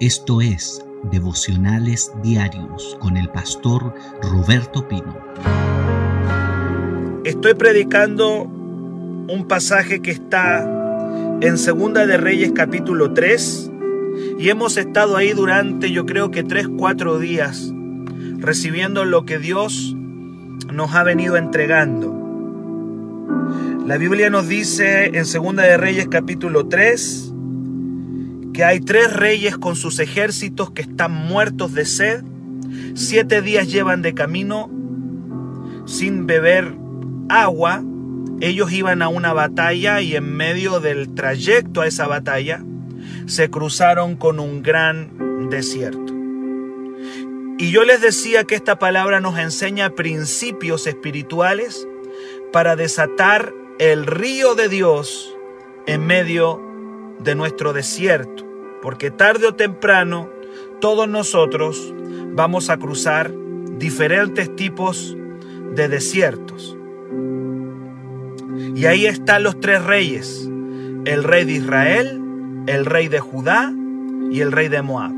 Esto es Devocionales Diarios con el pastor Roberto Pino. Estoy predicando un pasaje que está en Segunda de Reyes capítulo 3 y hemos estado ahí durante yo creo que 3, 4 días recibiendo lo que Dios nos ha venido entregando. La Biblia nos dice en Segunda de Reyes capítulo 3 hay tres reyes con sus ejércitos que están muertos de sed, siete días llevan de camino sin beber agua, ellos iban a una batalla y en medio del trayecto a esa batalla se cruzaron con un gran desierto. Y yo les decía que esta palabra nos enseña principios espirituales para desatar el río de Dios en medio de nuestro desierto porque tarde o temprano todos nosotros vamos a cruzar diferentes tipos de desiertos. Y ahí están los tres reyes, el rey de Israel, el rey de Judá y el rey de Moab.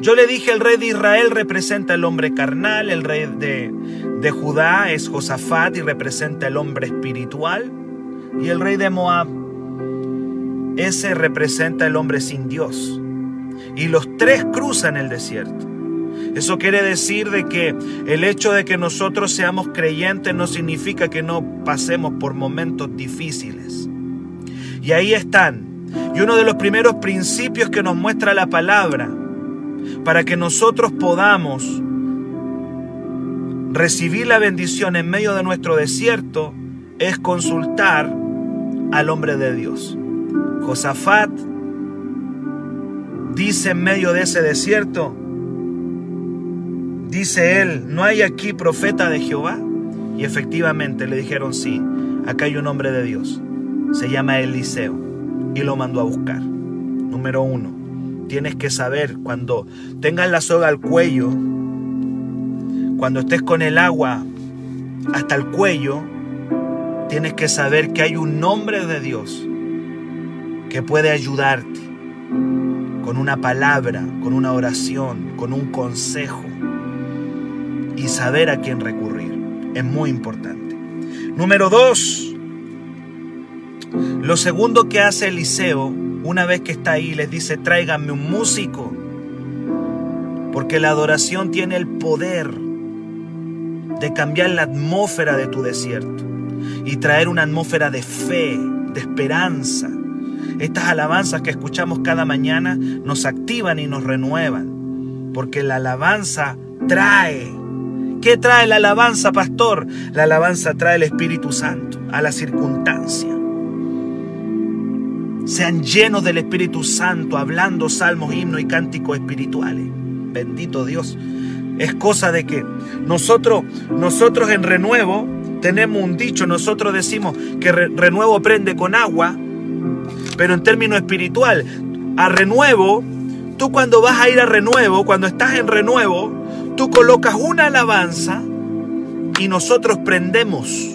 Yo le dije, el rey de Israel representa el hombre carnal, el rey de, de Judá es Josafat y representa el hombre espiritual, y el rey de Moab ese representa el hombre sin Dios. Y los tres cruzan el desierto. Eso quiere decir de que el hecho de que nosotros seamos creyentes no significa que no pasemos por momentos difíciles. Y ahí están. Y uno de los primeros principios que nos muestra la palabra para que nosotros podamos recibir la bendición en medio de nuestro desierto es consultar al hombre de Dios. Josafat dice en medio de ese desierto, dice él, ¿no hay aquí profeta de Jehová? Y efectivamente le dijeron, sí, acá hay un hombre de Dios, se llama Eliseo, y lo mandó a buscar. Número uno, tienes que saber cuando tengas la soga al cuello, cuando estés con el agua hasta el cuello, tienes que saber que hay un hombre de Dios que puede ayudarte con una palabra, con una oración, con un consejo y saber a quién recurrir. Es muy importante. Número dos, lo segundo que hace Eliseo, una vez que está ahí, les dice, tráiganme un músico, porque la adoración tiene el poder de cambiar la atmósfera de tu desierto y traer una atmósfera de fe, de esperanza, estas alabanzas que escuchamos cada mañana nos activan y nos renuevan, porque la alabanza trae. ¿Qué trae la alabanza, pastor? La alabanza trae el Espíritu Santo a la circunstancia. Sean llenos del Espíritu Santo, hablando salmos, himnos y cánticos espirituales. Bendito Dios. Es cosa de que nosotros, nosotros en renuevo tenemos un dicho, nosotros decimos que renuevo prende con agua, pero en términos espiritual. A renuevo, tú cuando vas a ir a renuevo, cuando estás en renuevo, tú colocas una alabanza y nosotros prendemos.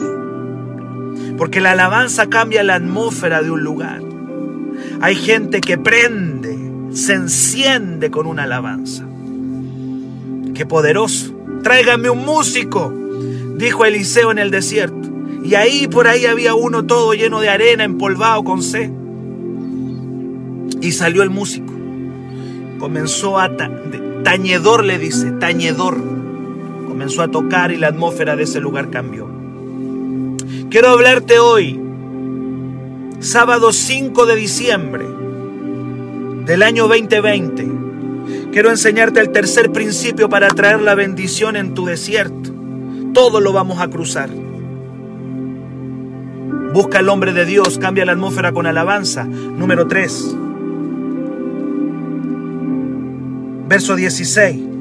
Porque la alabanza cambia la atmósfera de un lugar. Hay gente que prende, se enciende con una alabanza. Qué poderoso. Tráigame un músico, dijo Eliseo en el desierto. Y ahí por ahí había uno todo lleno de arena, empolvado con sed. Y salió el músico. Comenzó a... tañedor le dice, tañedor. Comenzó a tocar y la atmósfera de ese lugar cambió. Quiero hablarte hoy, sábado 5 de diciembre del año 2020. Quiero enseñarte el tercer principio para traer la bendición en tu desierto. Todo lo vamos a cruzar. Busca al hombre de Dios, cambia la atmósfera con alabanza. Número 3. Verso 16.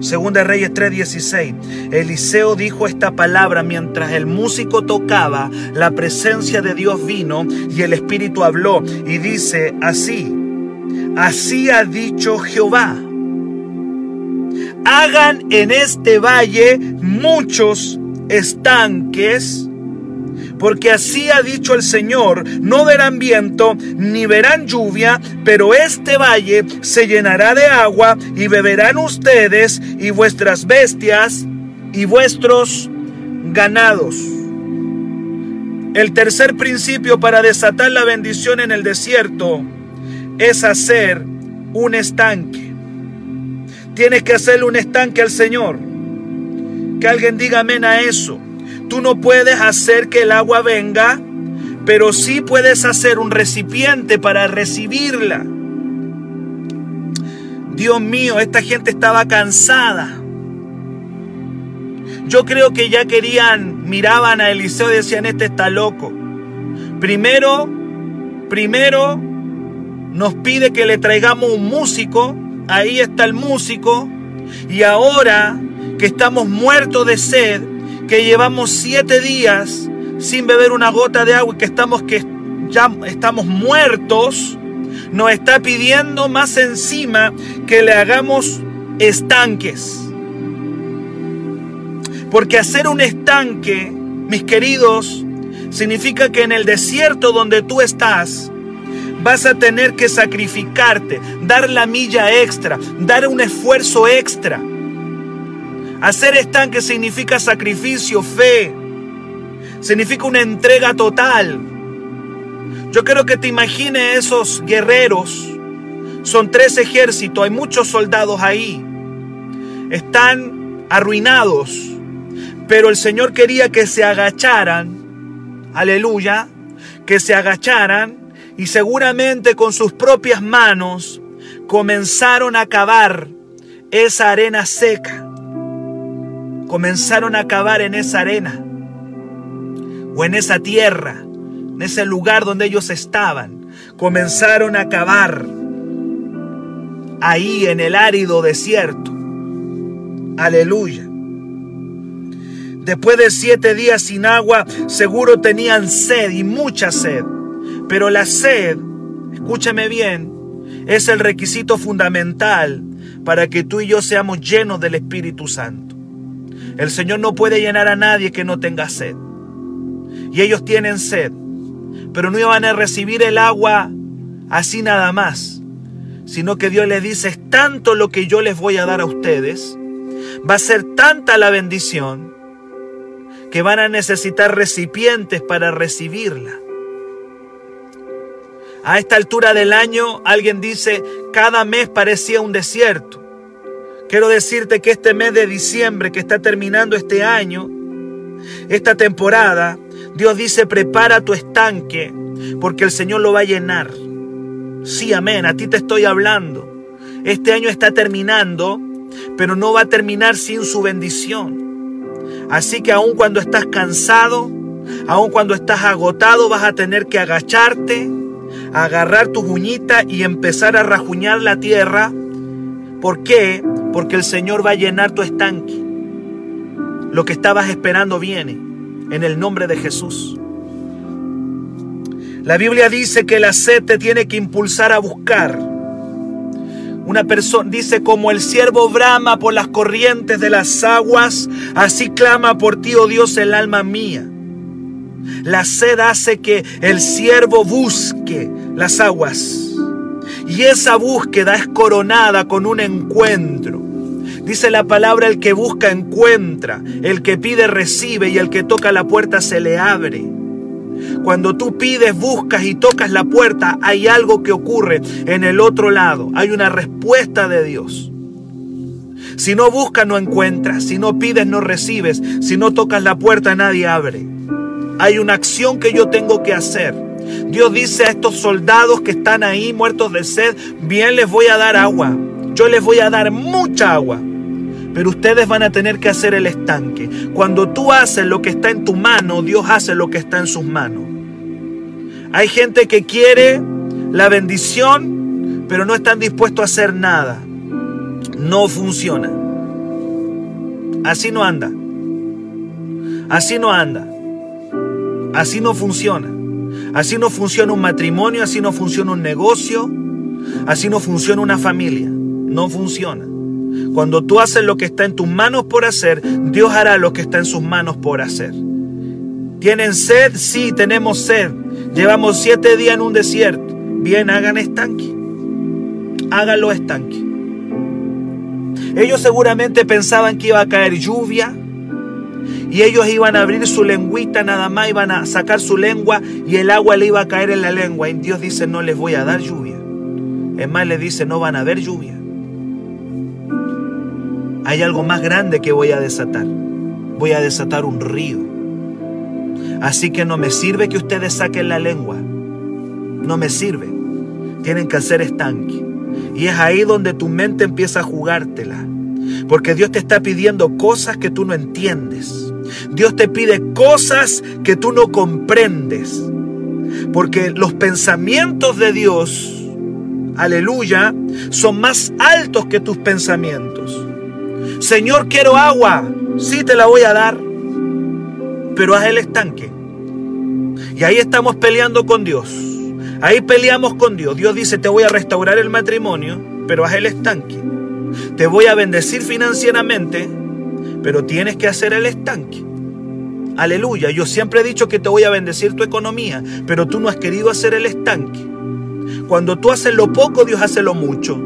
Segunda Reyes 3:16. Eliseo dijo esta palabra mientras el músico tocaba, la presencia de Dios vino y el Espíritu habló y dice así, así ha dicho Jehová, hagan en este valle muchos estanques Porque así ha dicho el Señor, no verán viento ni verán lluvia, pero este valle se llenará de agua y beberán ustedes y vuestras bestias y vuestros ganados. El tercer principio para desatar la bendición en el desierto es hacer un estanque. Tienes que hacerle un estanque al Señor. Que alguien diga amén a eso. Tú no puedes hacer que el agua venga, pero sí puedes hacer un recipiente para recibirla. Dios mío, esta gente estaba cansada. Yo creo que ya querían, miraban a Eliseo y decían, este está loco. Primero, primero nos pide que le traigamos un músico, ahí está el músico, y ahora que estamos muertos de sed, que llevamos siete días sin beber una gota de agua y que estamos, que ya estamos muertos, nos está pidiendo más encima que le hagamos estanques. Porque hacer un estanque, mis queridos, significa que en el desierto donde tú estás, vas a tener que sacrificarte, dar la milla extra, dar un esfuerzo extra. Hacer estanque significa sacrificio, fe, significa una entrega total. Yo quiero que te imagines esos guerreros. Son tres ejércitos, hay muchos soldados ahí. Están arruinados, pero el Señor quería que se agacharan, aleluya, que se agacharan y seguramente con sus propias manos comenzaron a cavar esa arena seca. Comenzaron a cavar en esa arena o en esa tierra, en ese lugar donde ellos estaban. Comenzaron a cavar ahí en el árido desierto. Aleluya. Después de siete días sin agua, seguro tenían sed y mucha sed. Pero la sed, escúchame bien, es el requisito fundamental para que tú y yo seamos llenos del Espíritu Santo. El Señor no puede llenar a nadie que no tenga sed. Y ellos tienen sed, pero no iban a recibir el agua así nada más, sino que Dios les dice, es tanto lo que yo les voy a dar a ustedes, va a ser tanta la bendición que van a necesitar recipientes para recibirla. A esta altura del año alguien dice, cada mes parecía un desierto. Quiero decirte que este mes de diciembre que está terminando este año, esta temporada, Dios dice, prepara tu estanque porque el Señor lo va a llenar. Sí, amén, a ti te estoy hablando. Este año está terminando, pero no va a terminar sin su bendición. Así que aun cuando estás cansado, aun cuando estás agotado, vas a tener que agacharte, agarrar tu uñita y empezar a rajuñar la tierra. ¿Por qué? Porque el Señor va a llenar tu estanque. Lo que estabas esperando viene en el nombre de Jesús. La Biblia dice que la sed te tiene que impulsar a buscar. Una persona dice, como el siervo brama por las corrientes de las aguas, así clama por ti, oh Dios, el alma mía. La sed hace que el siervo busque las aguas. Y esa búsqueda es coronada con un encuentro. Dice la palabra, el que busca encuentra, el que pide recibe y el que toca la puerta se le abre. Cuando tú pides, buscas y tocas la puerta, hay algo que ocurre en el otro lado. Hay una respuesta de Dios. Si no buscas, no encuentras. Si no pides, no recibes. Si no tocas la puerta, nadie abre. Hay una acción que yo tengo que hacer. Dios dice a estos soldados que están ahí muertos de sed, bien les voy a dar agua. Yo les voy a dar mucha agua pero ustedes van a tener que hacer el estanque. Cuando tú haces lo que está en tu mano, Dios hace lo que está en sus manos. Hay gente que quiere la bendición, pero no están dispuestos a hacer nada. No funciona. Así no anda. Así no anda. Así no funciona. Así no funciona un matrimonio, así no funciona un negocio, así no funciona una familia. No funciona. Cuando tú haces lo que está en tus manos por hacer, Dios hará lo que está en sus manos por hacer. ¿Tienen sed? Sí, tenemos sed. Llevamos siete días en un desierto. Bien, hagan estanque. Háganlo estanque. Ellos seguramente pensaban que iba a caer lluvia y ellos iban a abrir su lengüita nada más, iban a sacar su lengua y el agua le iba a caer en la lengua. Y Dios dice, no les voy a dar lluvia. Es más, le dice, no van a haber lluvia. Hay algo más grande que voy a desatar. Voy a desatar un río. Así que no me sirve que ustedes saquen la lengua. No me sirve. Tienen que hacer estanque. Y es ahí donde tu mente empieza a jugártela. Porque Dios te está pidiendo cosas que tú no entiendes. Dios te pide cosas que tú no comprendes. Porque los pensamientos de Dios, aleluya, son más altos que tus pensamientos. Señor, quiero agua. Sí te la voy a dar. Pero haz el estanque. Y ahí estamos peleando con Dios. Ahí peleamos con Dios. Dios dice, te voy a restaurar el matrimonio, pero haz el estanque. Te voy a bendecir financieramente, pero tienes que hacer el estanque. Aleluya, yo siempre he dicho que te voy a bendecir tu economía, pero tú no has querido hacer el estanque. Cuando tú haces lo poco, Dios hace lo mucho.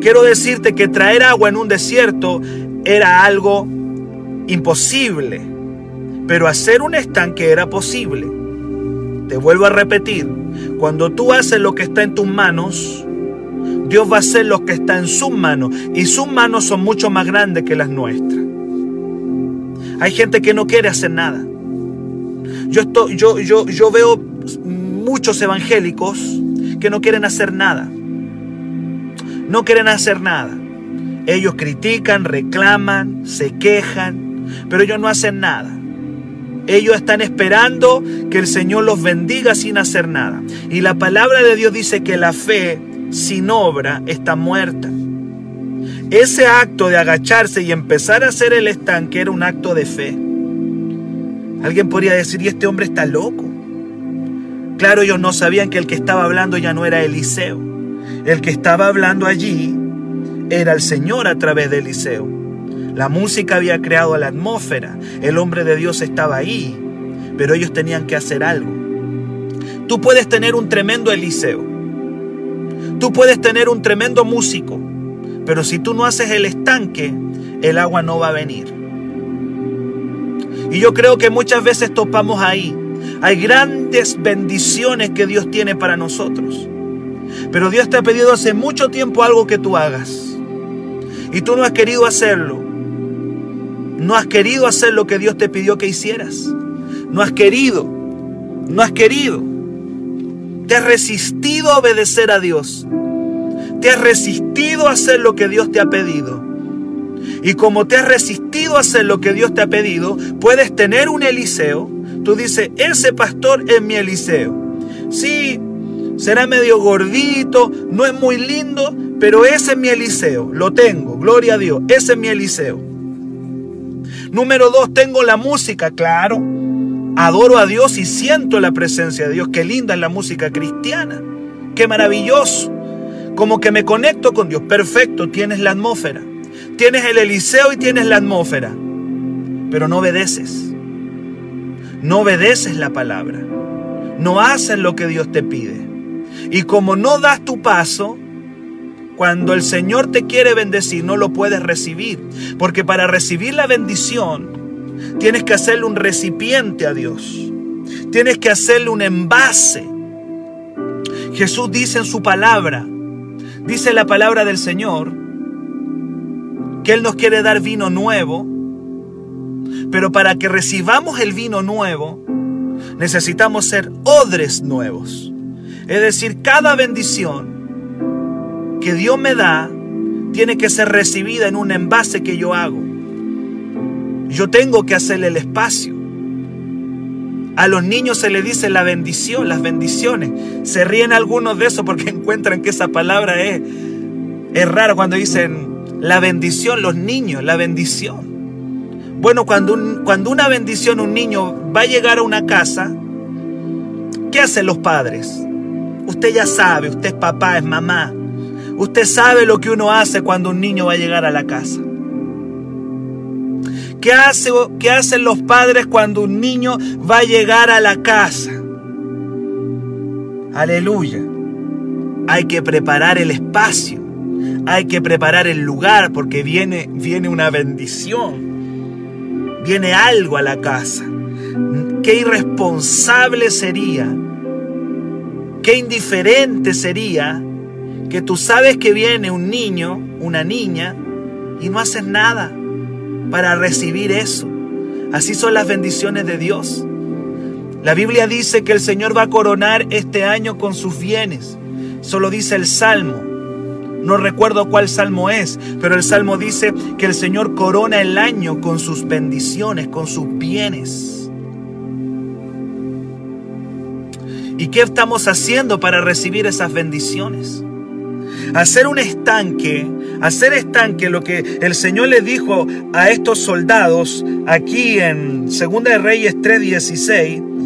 Quiero decirte que traer agua en un desierto era algo imposible, pero hacer un estanque era posible. Te vuelvo a repetir, cuando tú haces lo que está en tus manos, Dios va a hacer lo que está en sus manos y sus manos son mucho más grandes que las nuestras. Hay gente que no quiere hacer nada. Yo, estoy, yo, yo, yo veo muchos evangélicos que no quieren hacer nada. No quieren hacer nada. Ellos critican, reclaman, se quejan, pero ellos no hacen nada. Ellos están esperando que el Señor los bendiga sin hacer nada. Y la palabra de Dios dice que la fe sin obra está muerta. Ese acto de agacharse y empezar a hacer el estanque era un acto de fe. Alguien podría decir, y este hombre está loco. Claro, ellos no sabían que el que estaba hablando ya no era Eliseo. El que estaba hablando allí era el Señor a través de Eliseo. La música había creado la atmósfera. El hombre de Dios estaba ahí. Pero ellos tenían que hacer algo. Tú puedes tener un tremendo Eliseo Tú puedes tener un tremendo músico, pero si tú no haces el estanque, el agua no va a venir. Y yo creo que muchas veces topamos ahí. Hay grandes bendiciones que Dios tiene para nosotros. Pero Dios te ha pedido hace mucho tiempo algo que tú hagas. Y tú no has querido hacerlo. No has querido hacer lo que Dios te pidió que hicieras. No has querido. No has querido. Te has resistido a obedecer a Dios. Te has resistido a hacer lo que Dios te ha pedido. Y como te has resistido a hacer lo que Dios te ha pedido, puedes tener un Eliseo. Tú dices, ese pastor es mi Eliseo. Sí, será medio gordito, no es muy lindo, pero ese es mi Eliseo. Lo tengo, gloria a Dios. Ese es mi Eliseo. Número dos, tengo la música, claro adoro a Dios y siento la presencia de Dios. Qué linda es la música cristiana. Qué maravilloso. Como que me conecto con Dios. Perfecto, tienes la atmósfera. Tienes el Eliseo y tienes la atmósfera. Pero no obedeces. No obedeces la palabra. No haces lo que Dios te pide. Y como no das tu paso, cuando el Señor te quiere bendecir, no lo puedes recibir. Porque para recibir la bendición, Tienes que hacerle un recipiente a Dios. Tienes que hacerle un envase. Jesús dice en su palabra, dice la palabra del Señor, que Él nos quiere dar vino nuevo, pero para que recibamos el vino nuevo, necesitamos ser odres nuevos. Es decir, cada bendición que Dios me da tiene que ser recibida en un envase que yo hago. Yo tengo que hacerle el espacio. A los niños se le dice la bendición, las bendiciones. Se ríen algunos de eso porque encuentran que esa palabra es, es rara cuando dicen la bendición, los niños, la bendición. Bueno, cuando, cuando una bendición, un niño va a llegar a una casa, ¿qué hacen los padres? Usted ya sabe, usted es papá, es mamá. Usted sabe lo que uno hace cuando un niño va a llegar a la casa. ¿Qué, hace, ¿Qué hacen los padres cuando un niño va a llegar a la casa? Aleluya. Hay que preparar el espacio. Hay que preparar el lugar porque viene, viene una bendición. Viene algo a la casa. Qué irresponsable sería. Qué indiferente sería que tú sabes que viene un niño, una niña, y no haces nada para recibir eso. Así son las bendiciones de Dios. La Biblia dice que el Señor va a coronar este año con sus bienes. Solo dice el Salmo. No recuerdo cuál salmo es, pero el salmo dice que el Señor corona el año con sus bendiciones, con sus bienes. ¿Y qué estamos haciendo para recibir esas bendiciones? Hacer un estanque, hacer estanque lo que el Señor le dijo a estos soldados aquí en 2 de Reyes 3:16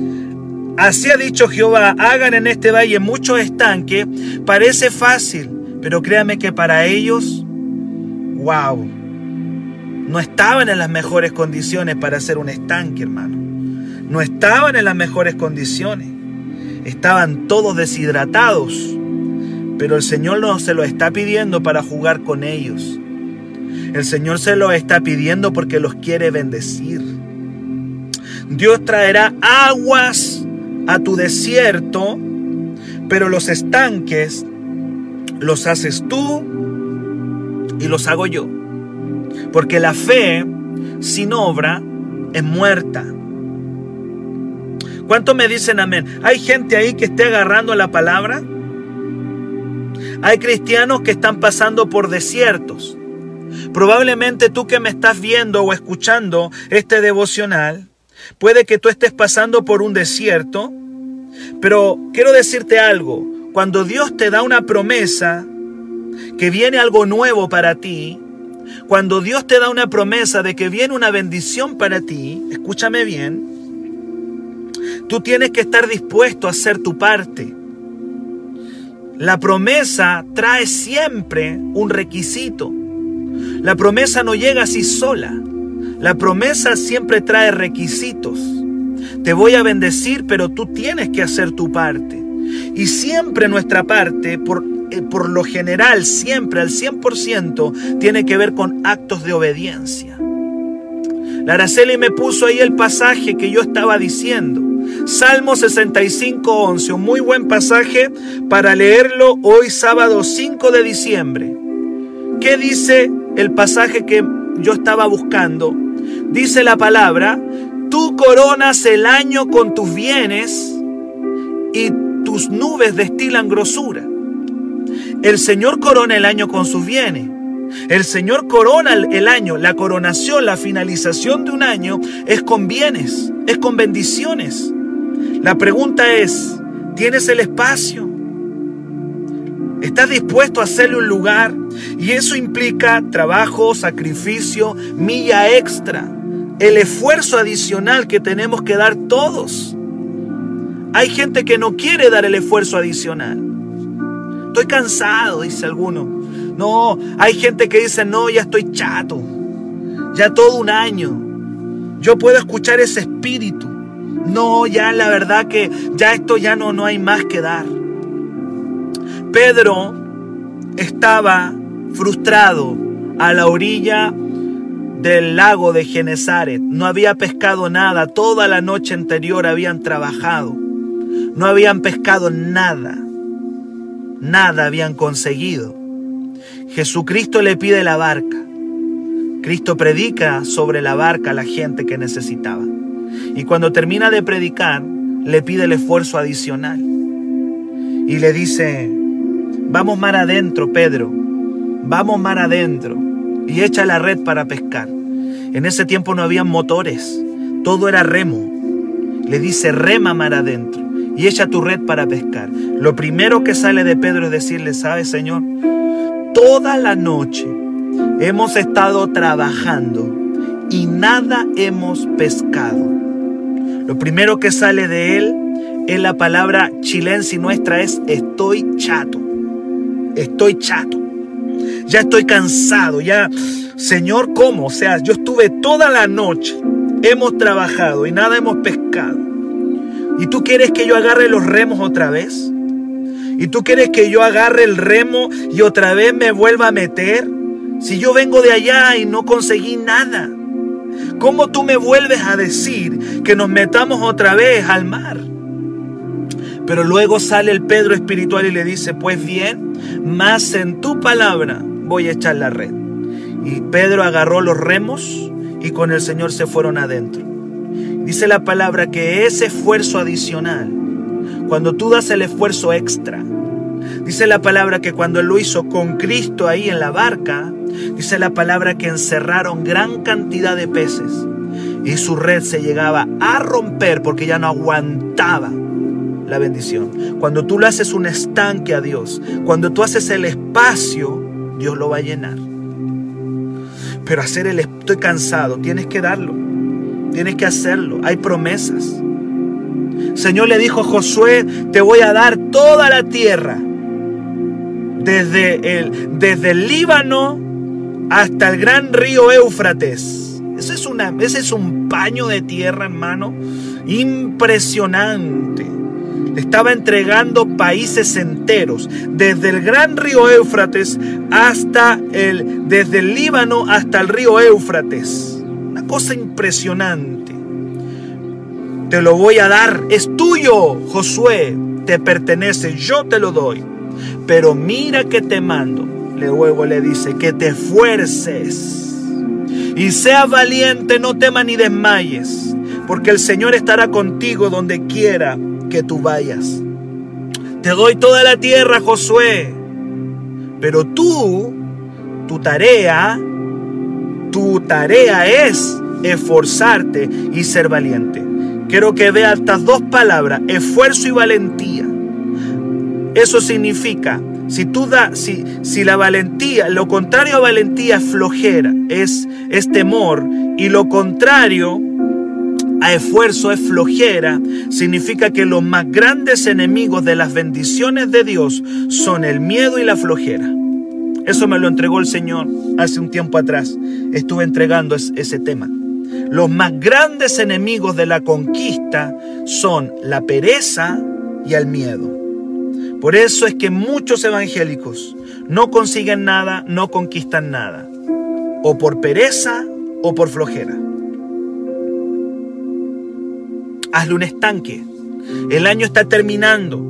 Así ha dicho Jehová, hagan en este valle muchos estanques. Parece fácil, pero créame que para ellos, wow, no estaban en las mejores condiciones para hacer un estanque, hermano. No estaban en las mejores condiciones. Estaban todos deshidratados. Pero el Señor no se lo está pidiendo para jugar con ellos. El Señor se lo está pidiendo porque los quiere bendecir. Dios traerá aguas a tu desierto, pero los estanques los haces tú y los hago yo. Porque la fe sin obra es muerta. ¿Cuánto me dicen amén? ¿Hay gente ahí que esté agarrando la palabra? Hay cristianos que están pasando por desiertos. Probablemente tú que me estás viendo o escuchando este devocional, puede que tú estés pasando por un desierto pero quiero decirte algo, cuando Dios te da una promesa, que viene algo nuevo para ti, cuando Dios te da una promesa de que viene una bendición para ti, escúchame bien, tú tienes que estar dispuesto a hacer tu parte. La promesa trae siempre un requisito. La promesa no llega así sola. La promesa siempre trae requisitos. Te voy a bendecir, pero tú tienes que hacer tu parte. Y siempre nuestra parte, por, eh, por lo general, siempre al 100%, tiene que ver con actos de obediencia. La Araceli me puso ahí el pasaje que yo estaba diciendo. Salmo 65, 11, un muy buen pasaje para leerlo hoy sábado 5 de diciembre. ¿Qué dice el pasaje que yo estaba buscando? Dice la palabra, Tú coronas el año con tus bienes y tus nubes destilan grosura. El Señor corona el año con sus bienes. El Señor corona el año, la coronación, la finalización de un año es con bienes, es con bendiciones. La pregunta es, ¿tienes el espacio? ¿Estás dispuesto a hacerle un lugar? Y eso implica trabajo, sacrificio, milla extra el esfuerzo adicional que tenemos que dar todos. Hay gente que no quiere dar el esfuerzo adicional. Estoy cansado, dice alguno. No, hay gente que dice, no, ya estoy chato. Ya todo un año. Yo puedo escuchar ese espíritu. No, ya la verdad que ya esto ya no, no hay más que dar. Pedro estaba frustrado a la orilla del lago de Genezaret. No había pescado nada, toda la noche anterior habían trabajado. No habían pescado nada, nada habían conseguido. Jesucristo le pide la barca. Cristo predica sobre la barca a la gente que necesitaba. Y cuando termina de predicar, le pide el esfuerzo adicional. Y le dice, vamos mar adentro, Pedro, vamos mar adentro y echa la red para pescar. En ese tiempo no habían motores, todo era remo. Le dice, rema mar adentro y echa tu red para pescar. Lo primero que sale de Pedro es decirle, ¿sabes, Señor? Toda la noche hemos estado trabajando y nada hemos pescado. Lo primero que sale de él es la palabra chilense nuestra es estoy chato. Estoy chato. Ya estoy cansado, ya, Señor, ¿cómo? O sea, yo estuve toda la noche, hemos trabajado y nada hemos pescado. ¿Y tú quieres que yo agarre los remos otra vez? ¿Y tú quieres que yo agarre el remo y otra vez me vuelva a meter? Si yo vengo de allá y no conseguí nada. ¿Cómo tú me vuelves a decir que nos metamos otra vez al mar? Pero luego sale el Pedro espiritual y le dice, pues bien, más en tu palabra voy a echar la red. Y Pedro agarró los remos y con el Señor se fueron adentro. Dice la palabra que ese esfuerzo adicional, cuando tú das el esfuerzo extra, dice la palabra que cuando él lo hizo con Cristo ahí en la barca, dice la palabra que encerraron gran cantidad de peces y su red se llegaba a romper porque ya no aguantaba la bendición. Cuando tú le haces un estanque a Dios, cuando tú haces el espacio, Dios lo va a llenar. Pero hacer el estoy cansado, tienes que darlo. Tienes que hacerlo. Hay promesas. Señor le dijo a Josué, te voy a dar toda la tierra. Desde el, desde el Líbano hasta el gran río Éufrates. Ese es, una, ese es un paño de tierra, hermano. Impresionante. Estaba entregando países enteros, desde el gran río Éufrates hasta el, desde el Líbano hasta el río Éufrates. Una cosa impresionante. Te lo voy a dar, es tuyo, Josué, te pertenece, yo te lo doy. Pero mira que te mando. Luego le dice que te esfuerces y seas valiente, no temas ni desmayes, porque el Señor estará contigo donde quiera que tú vayas. Te doy toda la tierra, Josué, pero tú, tu tarea, tu tarea es esforzarte y ser valiente. Quiero que veas estas dos palabras, esfuerzo y valentía. Eso significa, si tú da, si, si la valentía, lo contrario a valentía es flojera, es, es temor, y lo contrario a esfuerzo es flojera, significa que los más grandes enemigos de las bendiciones de Dios son el miedo y la flojera. Eso me lo entregó el Señor hace un tiempo atrás. Estuve entregando ese tema. Los más grandes enemigos de la conquista son la pereza y el miedo. Por eso es que muchos evangélicos no consiguen nada, no conquistan nada. O por pereza o por flojera hazle un estanque. El año está terminando.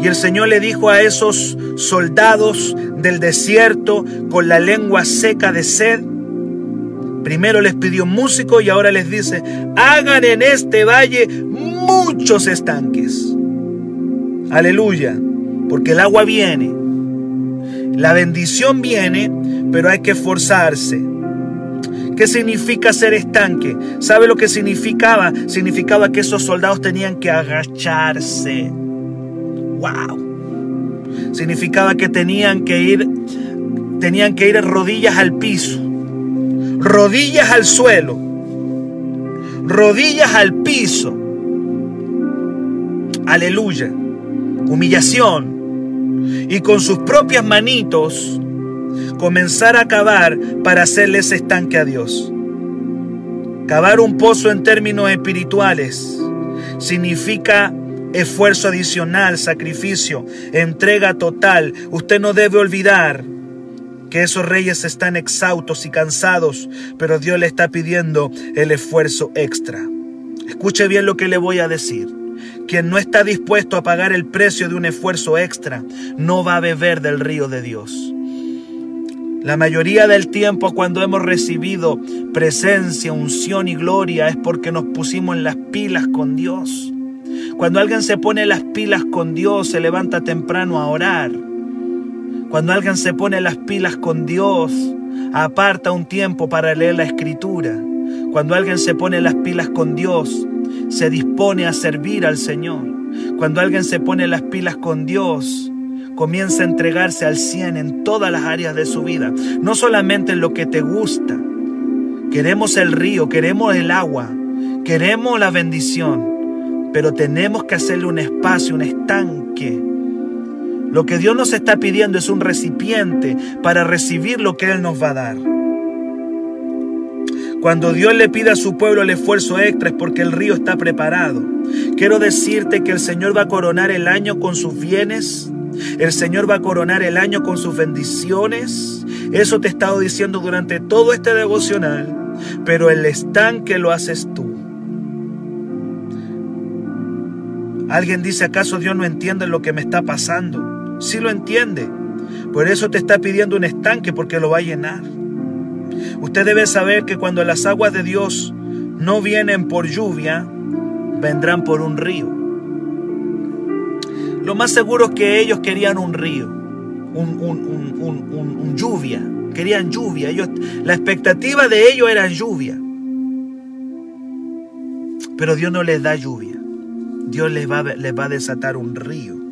Y el Señor le dijo a esos soldados del desierto con la lengua seca de sed, primero les pidió músico y ahora les dice, hagan en este valle muchos estanques. Aleluya, porque el agua viene, la bendición viene, pero hay que esforzarse. ¿Qué significa ser estanque? ¿Sabe lo que significaba? Significaba que esos soldados tenían que agacharse. ¡Wow! Significaba que tenían que ir tenían que ir rodillas al piso, rodillas al suelo, rodillas al piso. Aleluya. Humillación. Y con sus propias manitos comenzar a cavar para hacerles estanque a Dios. Cavar un pozo en términos espirituales significa esfuerzo adicional, sacrificio, entrega total. Usted no debe olvidar que esos reyes están exhaustos y cansados, pero Dios le está pidiendo el esfuerzo extra. Escuche bien lo que le voy a decir. Quien no está dispuesto a pagar el precio de un esfuerzo extra, no va a beber del río de Dios. La mayoría del tiempo cuando hemos recibido presencia, unción y gloria es porque nos pusimos en las pilas con Dios. Cuando alguien se pone las pilas con Dios, se levanta temprano a orar. Cuando alguien se pone las pilas con Dios, aparta un tiempo para leer la escritura. Cuando alguien se pone las pilas con Dios, se dispone a servir al Señor. Cuando alguien se pone las pilas con Dios, comienza a entregarse al 100 en todas las áreas de su vida, no solamente en lo que te gusta. Queremos el río, queremos el agua, queremos la bendición, pero tenemos que hacerle un espacio, un estanque Lo que Dios nos está pidiendo es un recipiente para recibir lo que Él nos va a dar. Cuando Dios le pide a su pueblo el esfuerzo extra es porque el río está preparado. Quiero decirte que el Señor va a coronar el año con sus bienes. El Señor va a coronar el año con sus bendiciones. Eso te he estado diciendo durante todo este devocional. Pero el estanque lo haces tú. Alguien dice, ¿acaso Dios no entiende lo que me está pasando? Sí lo entiende. Por eso te está pidiendo un estanque porque lo va a llenar. Usted debe saber que cuando las aguas de Dios no vienen por lluvia, vendrán por un río. Lo más seguro es que ellos querían un río, un, un, lluvia, querían lluvia. La expectativa de ellos era lluvia. Pero Dios no les da lluvia. Dios les va, les va a desatar un río.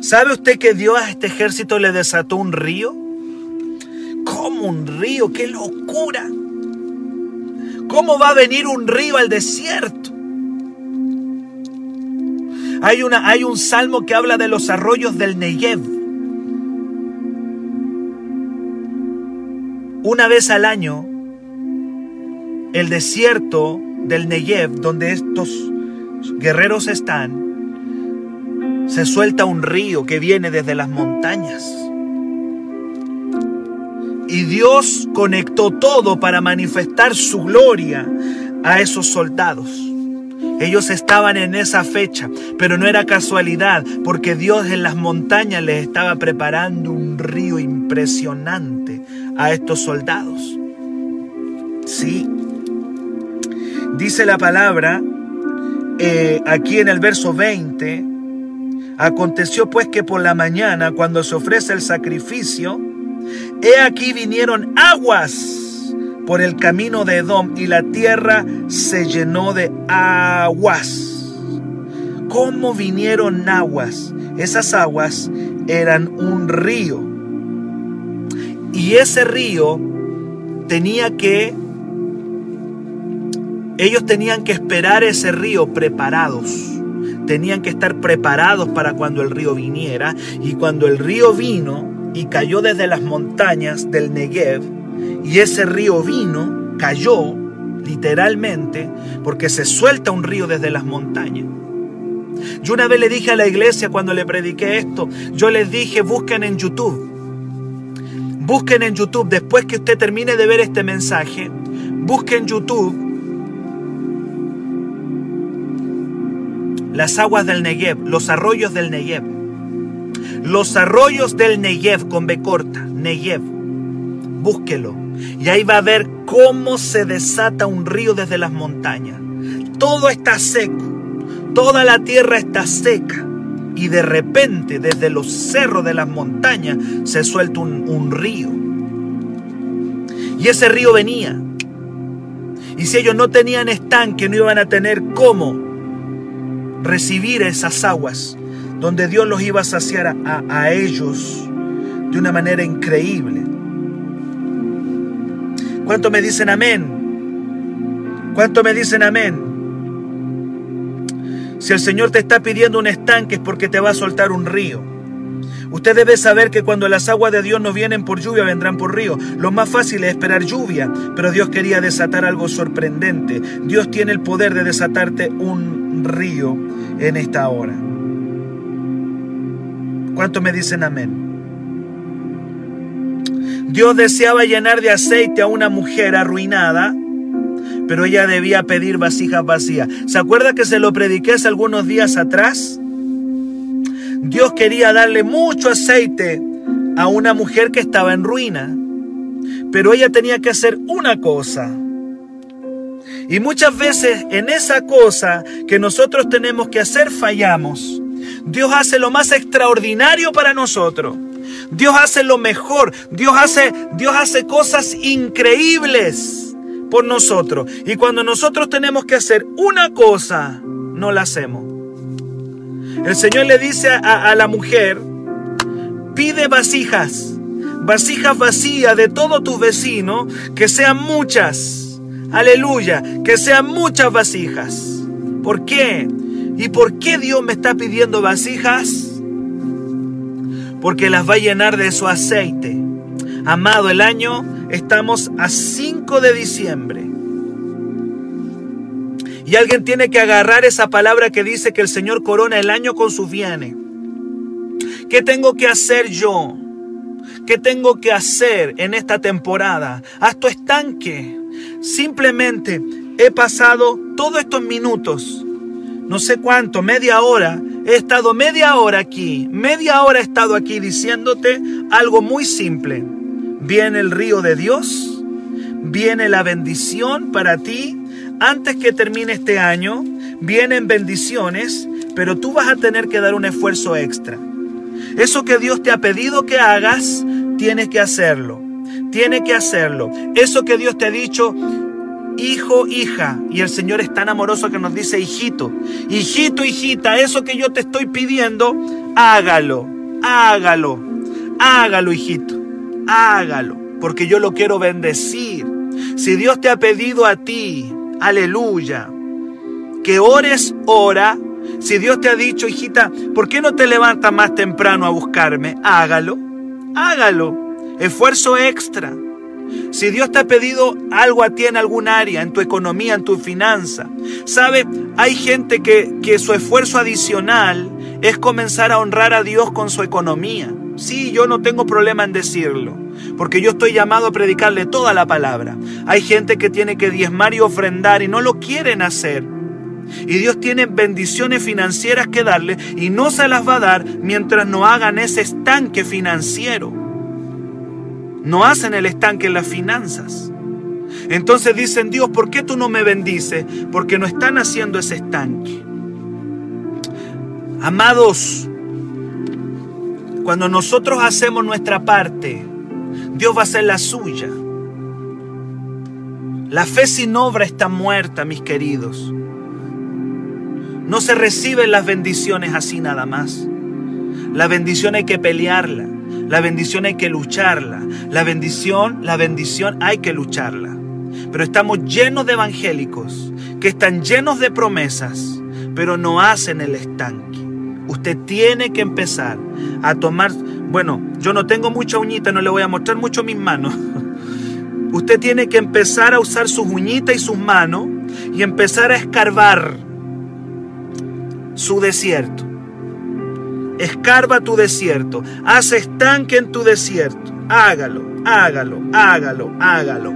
¿Sabe usted que Dios a este ejército le desató un río? ¿Cómo un río? ¡Qué locura! ¿Cómo va a venir un río al desierto? Hay, una, hay un salmo que habla de los arroyos del Negev. Una vez al año, el desierto del Negev, donde estos guerreros están, se suelta un río que viene desde las montañas. Y Dios conectó todo para manifestar su gloria a esos soldados. Ellos estaban en esa fecha, pero no era casualidad, porque Dios en las montañas les estaba preparando un río impresionante a estos soldados. Sí, dice la palabra eh, aquí en el verso 20, aconteció pues que por la mañana, cuando se ofrece el sacrificio, He aquí vinieron aguas por el camino de Edom y la tierra se llenó de aguas. ¿Cómo vinieron aguas? Esas aguas eran un río. Y ese río tenía que, ellos tenían que esperar ese río preparados. Tenían que estar preparados para cuando el río viniera. Y cuando el río vino, y cayó desde las montañas del Negev y ese río vino, cayó literalmente porque se suelta un río desde las montañas. Yo una vez le dije a la iglesia cuando le prediqué esto, yo les dije busquen en YouTube. Busquen en YouTube, después que usted termine de ver este mensaje, busquen en YouTube las aguas del Negev, los arroyos del Negev. Los arroyos del Negev con B corta, Negev. Búsquelo. Y ahí va a ver cómo se desata un río desde las montañas. Todo está seco. Toda la tierra está seca. Y de repente, desde los cerros de las montañas, se suelta un, un río. Y ese río venía. Y si ellos no tenían estanque, no iban a tener cómo recibir esas aguas donde Dios los iba a saciar a, ellos de una manera increíble. ¿Cuánto me dicen amén? ¿Cuánto me dicen amén? Si el Señor te está pidiendo un estanque es porque te va a soltar un río. Usted debe saber que cuando las aguas de Dios no vienen por lluvia, vendrán por río. Lo más fácil es esperar lluvia, pero Dios quería desatar algo sorprendente. Dios tiene el poder de desatarte un río en esta hora. ¿Cuántos me dicen amén? Dios deseaba llenar de aceite a una mujer arruinada, pero ella debía pedir vasijas vacías. ¿Se acuerda que se lo prediqué hace algunos días atrás? Dios quería darle mucho aceite a una mujer que estaba en ruina, pero ella tenía que hacer una cosa. Y muchas veces en esa cosa que nosotros tenemos que hacer fallamos. Dios hace lo más extraordinario para nosotros. Dios hace lo mejor. Dios hace, Dios hace cosas increíbles por nosotros. Y cuando nosotros tenemos que hacer una cosa, no la hacemos. El Señor le dice a, a la mujer, pide vasijas, vasijas vacías de todos tus vecinos, que sean muchas. Aleluya, que sean muchas vasijas. ¿Por qué? ¿Y por qué Dios me está pidiendo vasijas? porque las va a llenar de su aceite. Amado, el año estamos a 5 de diciembre. Y alguien tiene que agarrar esa palabra que dice que el Señor corona el año con sus bienes. ¿Qué tengo que hacer yo? ¿Qué tengo que hacer en esta temporada? Haz tu estanque. Simplemente he pasado todos estos minutos, no sé cuánto, media hora, he estado media hora aquí, media hora he estado aquí diciéndote algo muy simple. Viene el río de Dios, viene la bendición para ti. Antes que termine este año, vienen bendiciones, pero tú vas a tener que dar un esfuerzo extra. Eso que Dios te ha pedido que hagas, tienes que hacerlo. Tienes que hacerlo. Eso que Dios te ha dicho, hijo, hija, y el Señor es tan amoroso que nos dice, hijito, hijito, hijita, eso que yo te estoy pidiendo, hágalo, hágalo, hágalo, hijito, hágalo, porque yo lo quiero bendecir. Si Dios te ha pedido a ti, aleluya, que ores, ora. Si Dios te ha dicho, hijita, ¿por qué no te levantas más temprano a buscarme? Hágalo, hágalo. Esfuerzo extra. Si Dios te ha pedido algo a ti en algún área, en tu economía, en tu finanza, sabe, hay gente que, que su esfuerzo adicional es comenzar a honrar a Dios con su economía. Sí, yo no tengo problema en decirlo, porque yo estoy llamado a predicarle toda la palabra. Hay gente que tiene que diezmar y ofrendar y no lo quieren hacer. Y Dios tiene bendiciones financieras que darle y no se las va a dar mientras no hagan ese estanque financiero. No hacen el estanque en las finanzas. Entonces dicen, Dios, ¿por qué tú no me bendices? Porque no están haciendo ese estanque. Amados, cuando nosotros hacemos nuestra parte, Dios va a hacer la suya. La fe sin obra está muerta, mis queridos. No se reciben las bendiciones así nada más. La bendición hay que pelearla. La bendición hay que lucharla. La bendición, la bendición hay que lucharla. Pero estamos llenos de evangélicos que están llenos de promesas, pero no hacen el estanque. Usted tiene que empezar a tomar, bueno, yo no tengo mucha uñita, no le voy a mostrar mucho mis manos. Usted tiene que empezar a usar sus uñitas y sus manos y empezar a escarbar su desierto. Escarba tu desierto. Haz estanque en tu desierto. Hágalo, hágalo, hágalo, hágalo.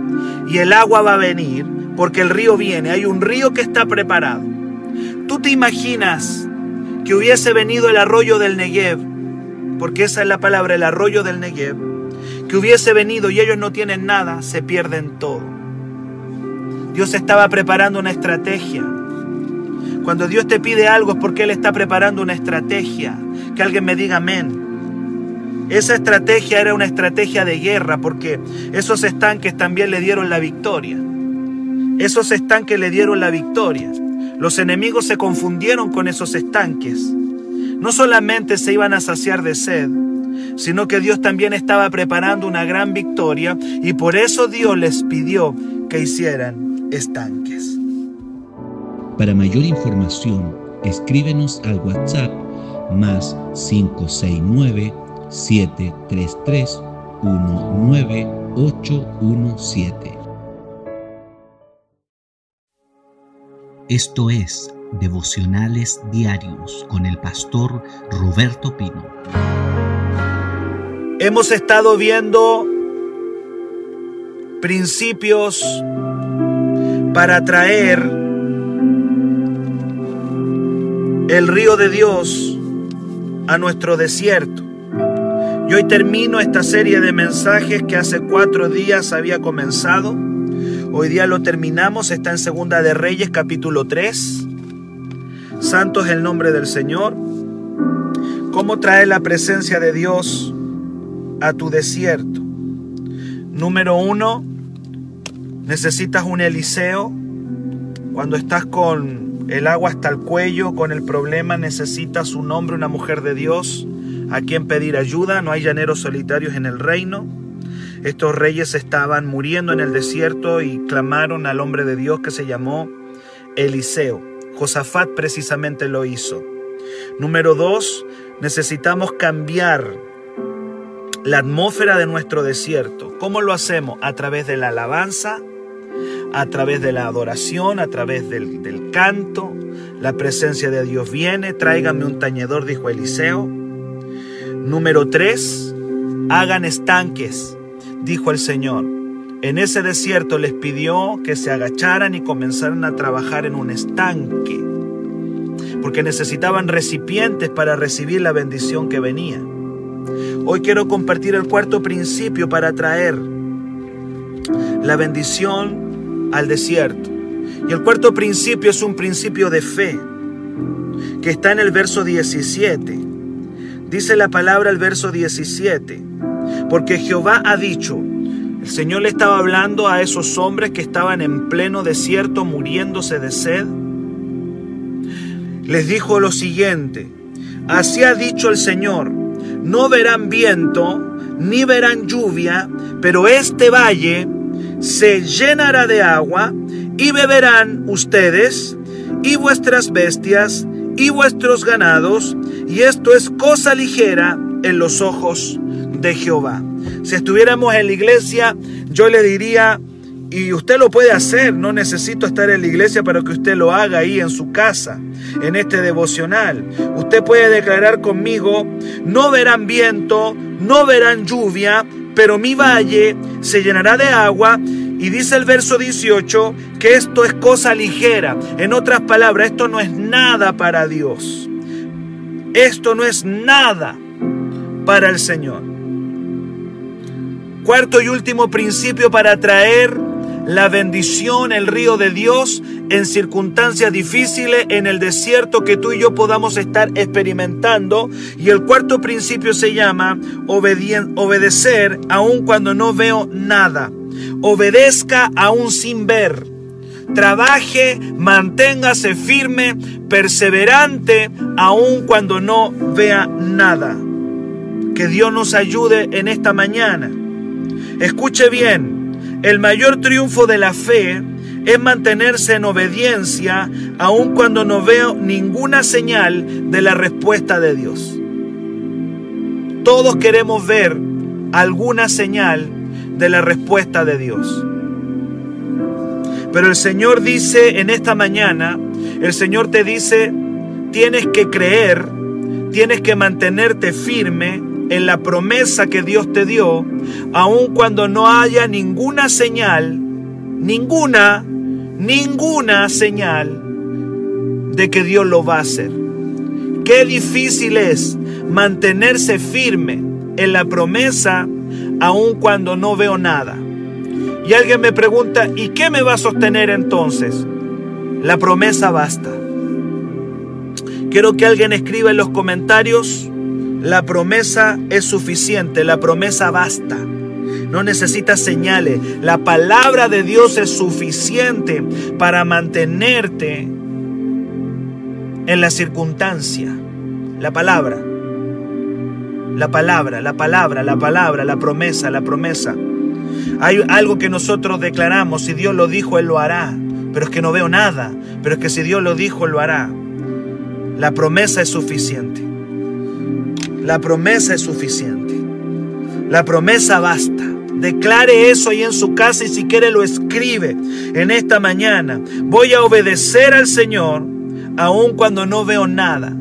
Y el agua va a venir porque el río viene. Hay un río que está preparado. ¿Tú te imaginas que hubiese venido el arroyo del Negev? Porque esa es la palabra, el arroyo del Negev. Que hubiese venido y ellos no tienen nada, se pierden todo. Dios estaba preparando una estrategia. Cuando Dios te pide algo es porque Él está preparando una estrategia. Que alguien me diga amén. Esa estrategia era una estrategia de guerra porque esos estanques también le dieron la victoria. Esos estanques le dieron la victoria. Los enemigos se confundieron con esos estanques. No solamente se iban a saciar de sed, sino que Dios también estaba preparando una gran victoria y por eso Dios les pidió que hicieran estanques. Para mayor información, escríbenos al WhatsApp más 569-733-19817. Esto es Devocionales Diarios con el pastor Roberto Pino. Hemos estado viendo principios para traer el río de Dios a nuestro desierto. Y hoy termino esta serie de mensajes que hace cuatro días había comenzado. Hoy día lo terminamos, está en Segunda de Reyes capítulo 3. Santo es el nombre del Señor. ¿Cómo traer la presencia de Dios a tu desierto? Número uno, necesitas un Eliseo. Cuando estás con el agua hasta el cuello, con el problema necesitas un hombre, una mujer de Dios, a quien pedir ayuda. No hay llaneros solitarios en el reino. Estos reyes estaban muriendo en el desierto y clamaron al hombre de Dios que se llamó Eliseo. Josafat precisamente lo hizo. Número dos, necesitamos cambiar la atmósfera de nuestro desierto. ¿Cómo lo hacemos? A través de la alabanza, a través de la adoración, a través del, del canto. La presencia de Dios viene. Tráigame un tañedor, dijo Eliseo. Número tres, hagan estanques, dijo el Señor. En ese desierto les pidió que se agacharan y comenzaran a trabajar en un estanque, porque necesitaban recipientes para recibir la bendición que venía. Hoy quiero compartir el cuarto principio para traer la bendición al desierto. Y el cuarto principio es un principio de fe que está en el verso 17. Dice la palabra el verso 17, porque Jehová ha dicho, el Señor le estaba hablando a esos hombres que estaban en pleno desierto muriéndose de sed. Les dijo lo siguiente, así ha dicho el Señor, no verán viento, ni verán lluvia, pero este valle se llenará de agua y beberán ustedes y vuestras bestias y vuestros ganados, y esto es cosa ligera en los ojos de Jehová. Si estuviéramos en la iglesia, yo le diría, y usted lo puede hacer, no necesito estar en la iglesia para que usted lo haga ahí en su casa, en este devocional. Usted puede declarar conmigo, no verán viento, no verán lluvia, pero mi valle se llenará de agua. Y dice el verso 18 que esto es cosa ligera. En otras palabras, esto no es nada para Dios. Esto no es nada para el Señor. Cuarto y último principio para traer la bendición, el río de Dios en circunstancias difíciles en el desierto que tú y yo podamos estar experimentando. Y el cuarto principio se llama obedecer aun cuando no veo nada. Obedezca aún sin ver. Trabaje, manténgase firme, perseverante, aun cuando no vea nada. Que Dios nos ayude en esta mañana. Escuche bien, el mayor triunfo de la fe es mantenerse en obediencia aun cuando no veo ninguna señal de la respuesta de Dios. Todos queremos ver alguna señal de la respuesta de Dios. Pero el Señor dice en esta mañana, el Señor te dice, tienes que creer, tienes que mantenerte firme en la promesa que Dios te dio, aun cuando no haya ninguna señal, ninguna, ninguna señal de que Dios lo va a hacer. Qué difícil es mantenerse firme en la promesa aun cuando no veo nada. Y alguien me pregunta, ¿y qué me va a sostener entonces? La promesa basta. Quiero que alguien escriba en los comentarios, la promesa es suficiente, la promesa basta. No necesitas señales. La palabra de Dios es suficiente para mantenerte en la circunstancia. La palabra. La palabra, la palabra, la palabra, la promesa, la promesa. Hay algo que nosotros declaramos, si Dios lo dijo, Él lo hará. Pero es que no veo nada. Pero es que si Dios lo dijo, Él lo hará. La promesa es suficiente. La promesa es suficiente. La promesa basta. Declare eso ahí en su casa y si quiere lo escribe en esta mañana. Voy a obedecer al Señor aun cuando no veo nada.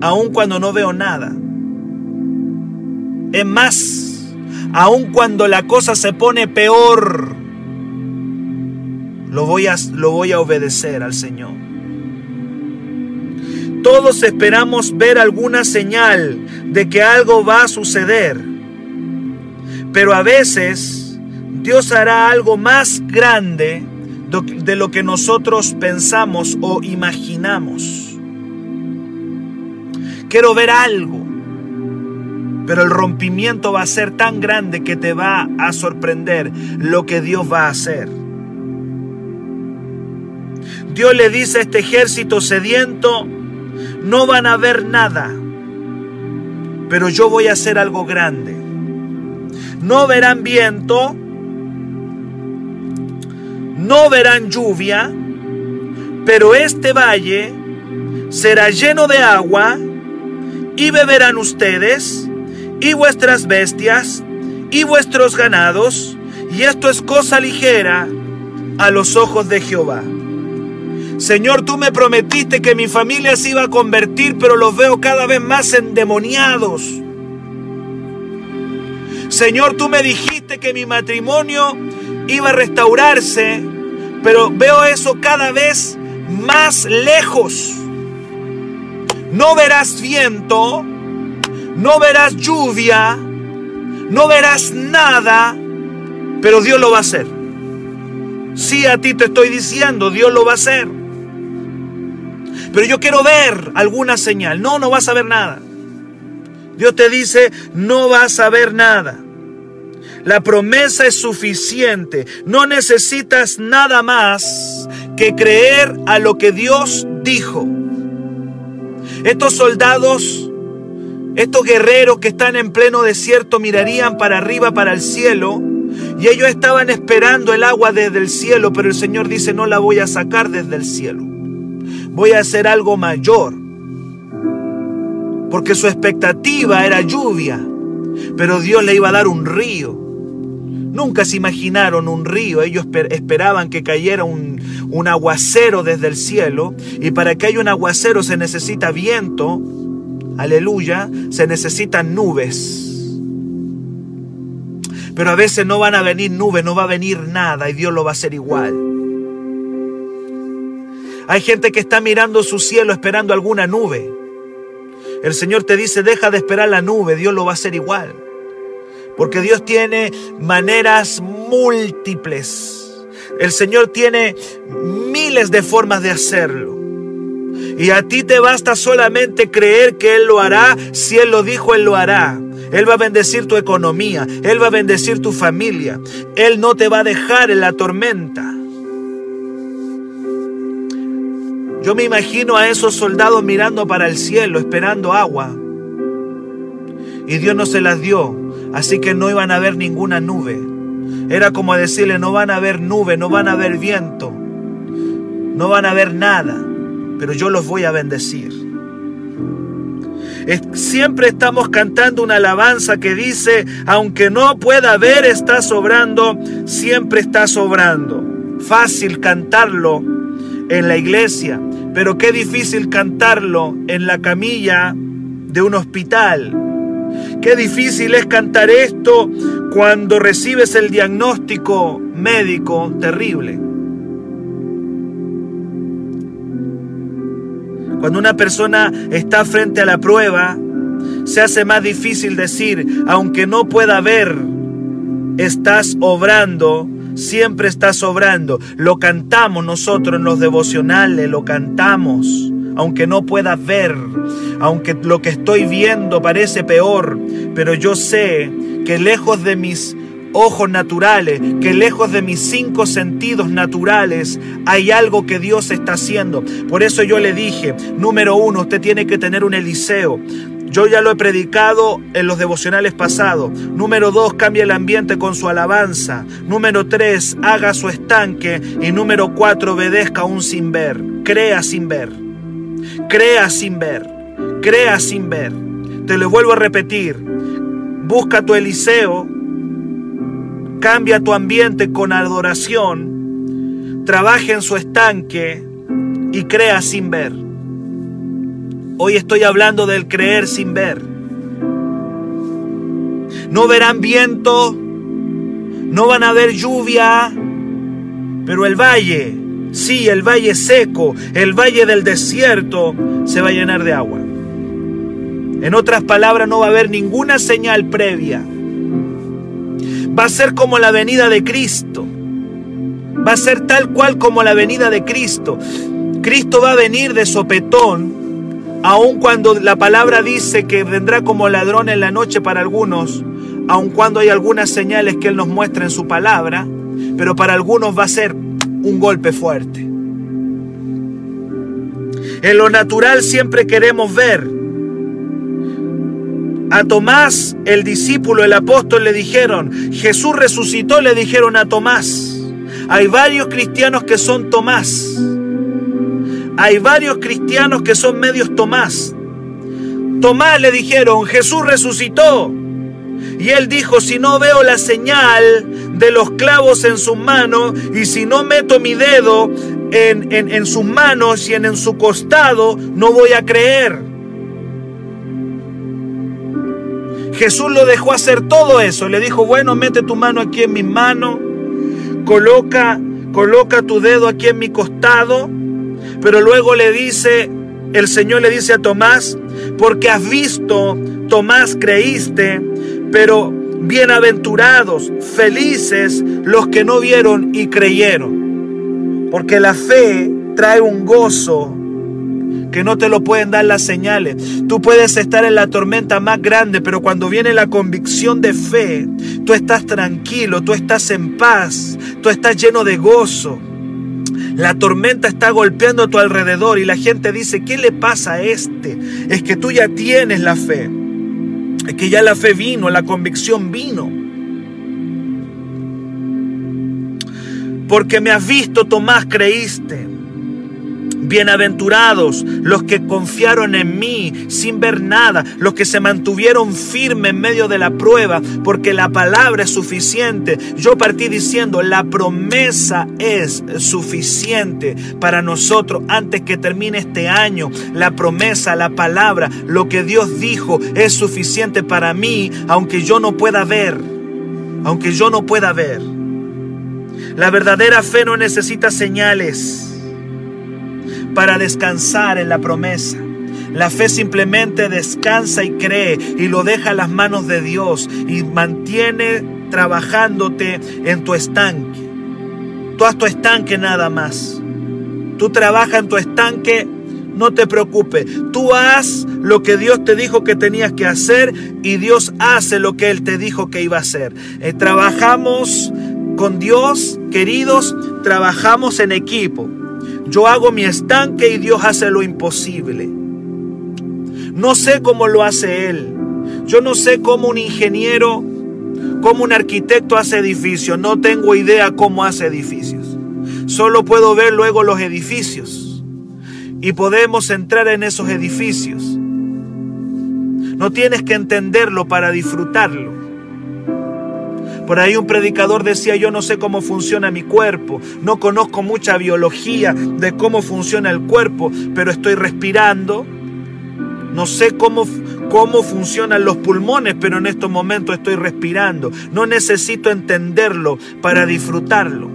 Aun cuando no veo nada. Es más, aun cuando la cosa se pone peor, lo voy a, lo voy a obedecer al Señor. Todos esperamos ver alguna señal de que algo va a suceder. Pero a veces Dios hará algo más grande de lo que nosotros pensamos o imaginamos. Quiero ver algo, pero el rompimiento va a ser tan grande que te va a sorprender lo que Dios va a hacer. Dios le dice a este ejército sediento, no van a ver nada, pero yo voy a hacer algo grande. No verán viento, no verán lluvia, pero este valle será lleno de agua y beberán ustedes y vuestras bestias y vuestros ganados, y esto es cosa ligera a los ojos de Jehová. Señor, tú me prometiste que mi familia se iba a convertir, pero los veo cada vez más endemoniados. Señor, tú me dijiste que mi matrimonio iba a restaurarse, pero veo eso cada vez más lejos. No verás viento, no verás lluvia, no verás nada, pero Dios lo va a hacer. Sí, a ti te estoy diciendo, Dios lo va a hacer. Pero yo quiero ver alguna señal. No, no vas a ver nada. Dios te dice, no vas a ver nada. La promesa es suficiente. No necesitas nada más que creer a lo que Dios dijo. Estos soldados, estos guerreros que están en pleno desierto mirarían para arriba, para el cielo, y ellos estaban esperando el agua desde el cielo, pero el Señor dice, no la voy a sacar desde el cielo. Voy a hacer algo mayor. Porque su expectativa era lluvia, pero Dios le iba a dar un río. Nunca se imaginaron un río, ellos esperaban que cayera un, un aguacero desde el cielo y para que haya un aguacero se necesita viento, aleluya, se necesitan nubes. Pero a veces no van a venir nubes, no va a venir nada y Dios lo va a hacer igual. Hay gente que está mirando su cielo esperando alguna nube. El Señor te dice, deja de esperar la nube, Dios lo va a hacer igual. Porque Dios tiene maneras múltiples. El Señor tiene miles de formas de hacerlo. Y a ti te basta solamente creer que Él lo hará. Si Él lo dijo, Él lo hará. Él va a bendecir tu economía. Él va a bendecir tu familia. Él no te va a dejar en la tormenta. Yo me imagino a esos soldados mirando para el cielo, esperando agua. Y Dios no se las dio. Así que no iban a ver ninguna nube. Era como decirle, no van a ver nube, no van a ver viento, no van a ver nada, pero yo los voy a bendecir. Siempre estamos cantando una alabanza que dice, aunque no pueda ver, está sobrando, siempre está sobrando. Fácil cantarlo en la iglesia, pero qué difícil cantarlo en la camilla de un hospital Qué difícil es cantar esto cuando recibes el diagnóstico médico terrible. Cuando una persona está frente a la prueba, se hace más difícil decir, aunque no pueda ver, estás obrando, siempre estás obrando. Lo cantamos nosotros en los devocionales, lo cantamos aunque no pueda ver, aunque lo que estoy viendo parece peor, pero yo sé que lejos de mis ojos naturales, que lejos de mis cinco sentidos naturales hay algo que Dios está haciendo. Por eso yo le dije, número uno, usted tiene que tener un Eliseo. Yo ya lo he predicado en los devocionales pasados. Número dos, cambia el ambiente con su alabanza. Número tres, haga su estanque. Y número cuatro, obedezca aún sin ver. Crea sin ver. Crea sin ver, crea sin ver. Te lo vuelvo a repetir. Busca tu Eliseo, cambia tu ambiente con adoración, trabaja en su estanque y crea sin ver. Hoy estoy hablando del creer sin ver. No verán viento, no van a ver lluvia, pero el valle Sí, el valle seco, el valle del desierto, se va a llenar de agua. En otras palabras, no va a haber ninguna señal previa. Va a ser como la venida de Cristo. Va a ser tal cual como la venida de Cristo. Cristo va a venir de sopetón, aun cuando la palabra dice que vendrá como ladrón en la noche para algunos, aun cuando hay algunas señales que Él nos muestra en su palabra, pero para algunos va a ser un golpe fuerte. En lo natural siempre queremos ver. A Tomás, el discípulo, el apóstol, le dijeron, Jesús resucitó, le dijeron a Tomás. Hay varios cristianos que son Tomás. Hay varios cristianos que son medios Tomás. Tomás le dijeron, Jesús resucitó. Y él dijo, si no veo la señal de los clavos en sus manos y si no meto mi dedo en, en sus manos y en, en su costado, no voy a creer. Jesús lo dejó hacer todo eso. Le dijo, bueno, mete tu mano aquí en mi mano, coloca, coloca tu dedo aquí en mi costado. Pero luego le dice, el Señor le dice a Tomás, porque has visto, Tomás, creíste, pero bienaventurados, felices los que no vieron y creyeron. Porque la fe trae un gozo que no te lo pueden dar las señales. Tú puedes estar en la tormenta más grande, pero cuando viene la convicción de fe, tú estás tranquilo, tú estás en paz, tú estás lleno de gozo. La tormenta está golpeando a tu alrededor y la gente dice, ¿qué le pasa a este? Es que tú ya tienes la fe. Es que ya la fe vino, la convicción vino. Porque me has visto, Tomás, creíste. Bienaventurados los que confiaron en mí sin ver nada, los que se mantuvieron firmes en medio de la prueba, porque la palabra es suficiente. Yo partí diciendo, la promesa es suficiente para nosotros antes que termine este año. La promesa, la palabra, lo que Dios dijo es suficiente para mí, aunque yo no pueda ver, aunque yo no pueda ver. La verdadera fe no necesita señales para descansar en la promesa. La fe simplemente descansa y cree y lo deja en las manos de Dios y mantiene trabajándote en tu estanque. Tú haz tu estanque nada más. Tú trabaja en tu estanque, no te preocupes. Tú haz lo que Dios te dijo que tenías que hacer y Dios hace lo que Él te dijo que iba a hacer. Eh, trabajamos con Dios, queridos, trabajamos en equipo. Yo hago mi estanque y Dios hace lo imposible. No sé cómo lo hace Él. Yo no sé cómo un ingeniero, cómo un arquitecto hace edificios. No tengo idea cómo hace edificios. Solo puedo ver luego los edificios. Y podemos entrar en esos edificios. No tienes que entenderlo para disfrutarlo. Por ahí un predicador decía, yo no sé cómo funciona mi cuerpo, no conozco mucha biología de cómo funciona el cuerpo, pero estoy respirando. No sé cómo, cómo funcionan los pulmones, pero en estos momentos estoy respirando. No necesito entenderlo para disfrutarlo.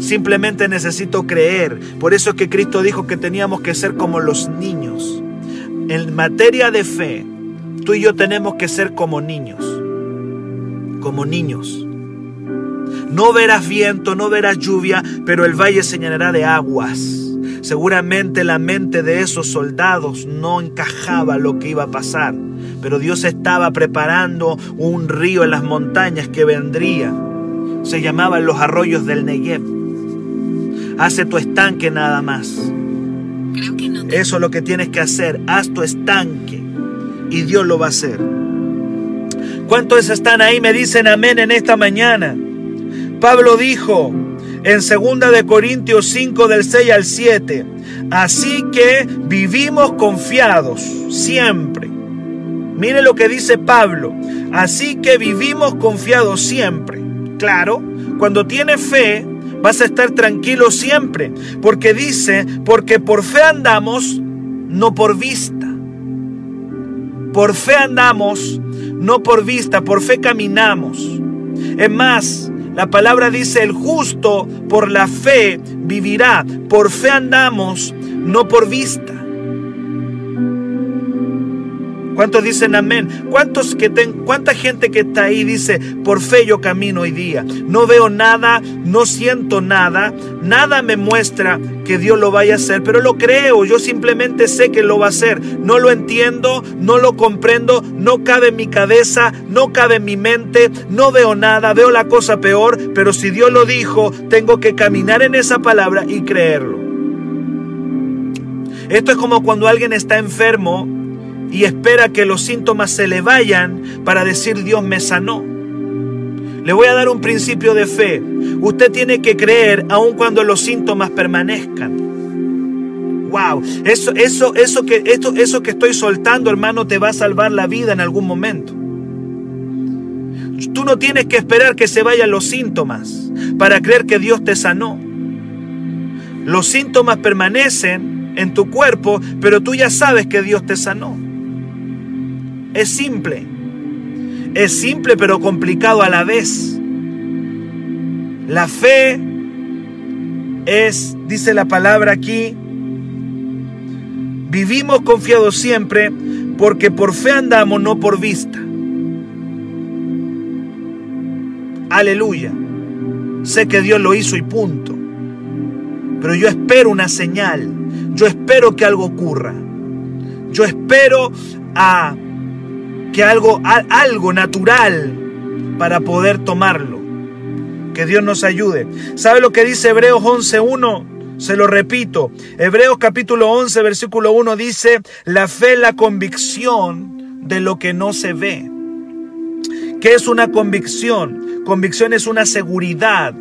Simplemente necesito creer. Por eso es que Cristo dijo que teníamos que ser como los niños. En materia de fe, tú y yo tenemos que ser como niños como niños. No verás viento, no verás lluvia, pero el valle se llenará de aguas. Seguramente la mente de esos soldados no encajaba lo que iba a pasar, pero Dios estaba preparando un río en las montañas que vendría. Se llamaban los arroyos del Negev. Hace tu estanque nada más. Eso es lo que tienes que hacer. Haz tu estanque y Dios lo va a hacer. ¿Cuántos están ahí? Me dicen amén en esta mañana. Pablo dijo en 2 de Corintios 5 del 6 al 7, así que vivimos confiados siempre. Mire lo que dice Pablo, así que vivimos confiados siempre. Claro, cuando tienes fe, vas a estar tranquilo siempre, porque dice, porque por fe andamos, no por vista. Por fe andamos, no por vista, por fe caminamos. Es más, la palabra dice, el justo por la fe vivirá. Por fe andamos, no por vista. ¿Cuántos dicen amén? ¿Cuántos que ¿Cuánta gente que está ahí dice, por fe yo camino hoy día? No veo nada, no siento nada, nada me muestra que Dios lo vaya a hacer, pero lo creo, yo simplemente sé que lo va a hacer. No lo entiendo, no lo comprendo, no cabe en mi cabeza, no cabe en mi mente, no veo nada, veo la cosa peor, pero si Dios lo dijo, tengo que caminar en esa palabra y creerlo. Esto es como cuando alguien está enfermo y espera que los síntomas se le vayan para decir Dios me sanó. Le voy a dar un principio de fe. Usted tiene que creer aun cuando los síntomas permanezcan. Wow, eso, eso, eso que, esto, eso que estoy soltando, hermano, te va a salvar la vida en algún momento. Tú no tienes que esperar que se vayan los síntomas para creer que Dios te sanó. Los síntomas permanecen en tu cuerpo, pero tú ya sabes que Dios te sanó. Es simple. Es simple pero complicado a la vez. La fe es, dice la palabra aquí, vivimos confiados siempre porque por fe andamos, no por vista. Aleluya. Sé que Dios lo hizo y punto. Pero yo espero una señal. Yo espero que algo ocurra. Yo espero a que algo, algo natural para poder tomarlo. Que Dios nos ayude. ¿Sabe lo que dice Hebreos 11.1? Se lo repito. Hebreos capítulo 11, versículo 1 dice, la fe la convicción de lo que no se ve. ¿Qué es una convicción? Convicción es una seguridad.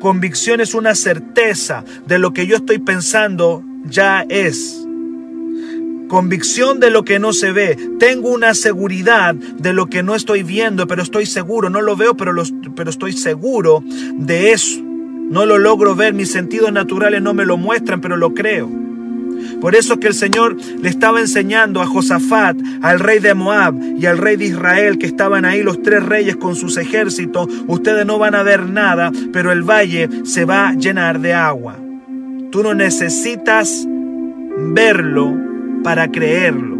Convicción es una certeza de lo que yo estoy pensando ya es. Convicción de lo que no se ve. Tengo una seguridad de lo que no estoy viendo, pero estoy seguro. No lo veo, pero, pero estoy seguro de eso. No lo logro ver. Mis sentidos naturales no me lo muestran, pero lo creo. Por eso que el Señor le estaba enseñando a Josafat, al rey de Moab y al rey de Israel, que estaban ahí los tres reyes con sus ejércitos, ustedes no van a ver nada, pero el valle se va a llenar de agua. Tú no necesitas verlo para creerlo.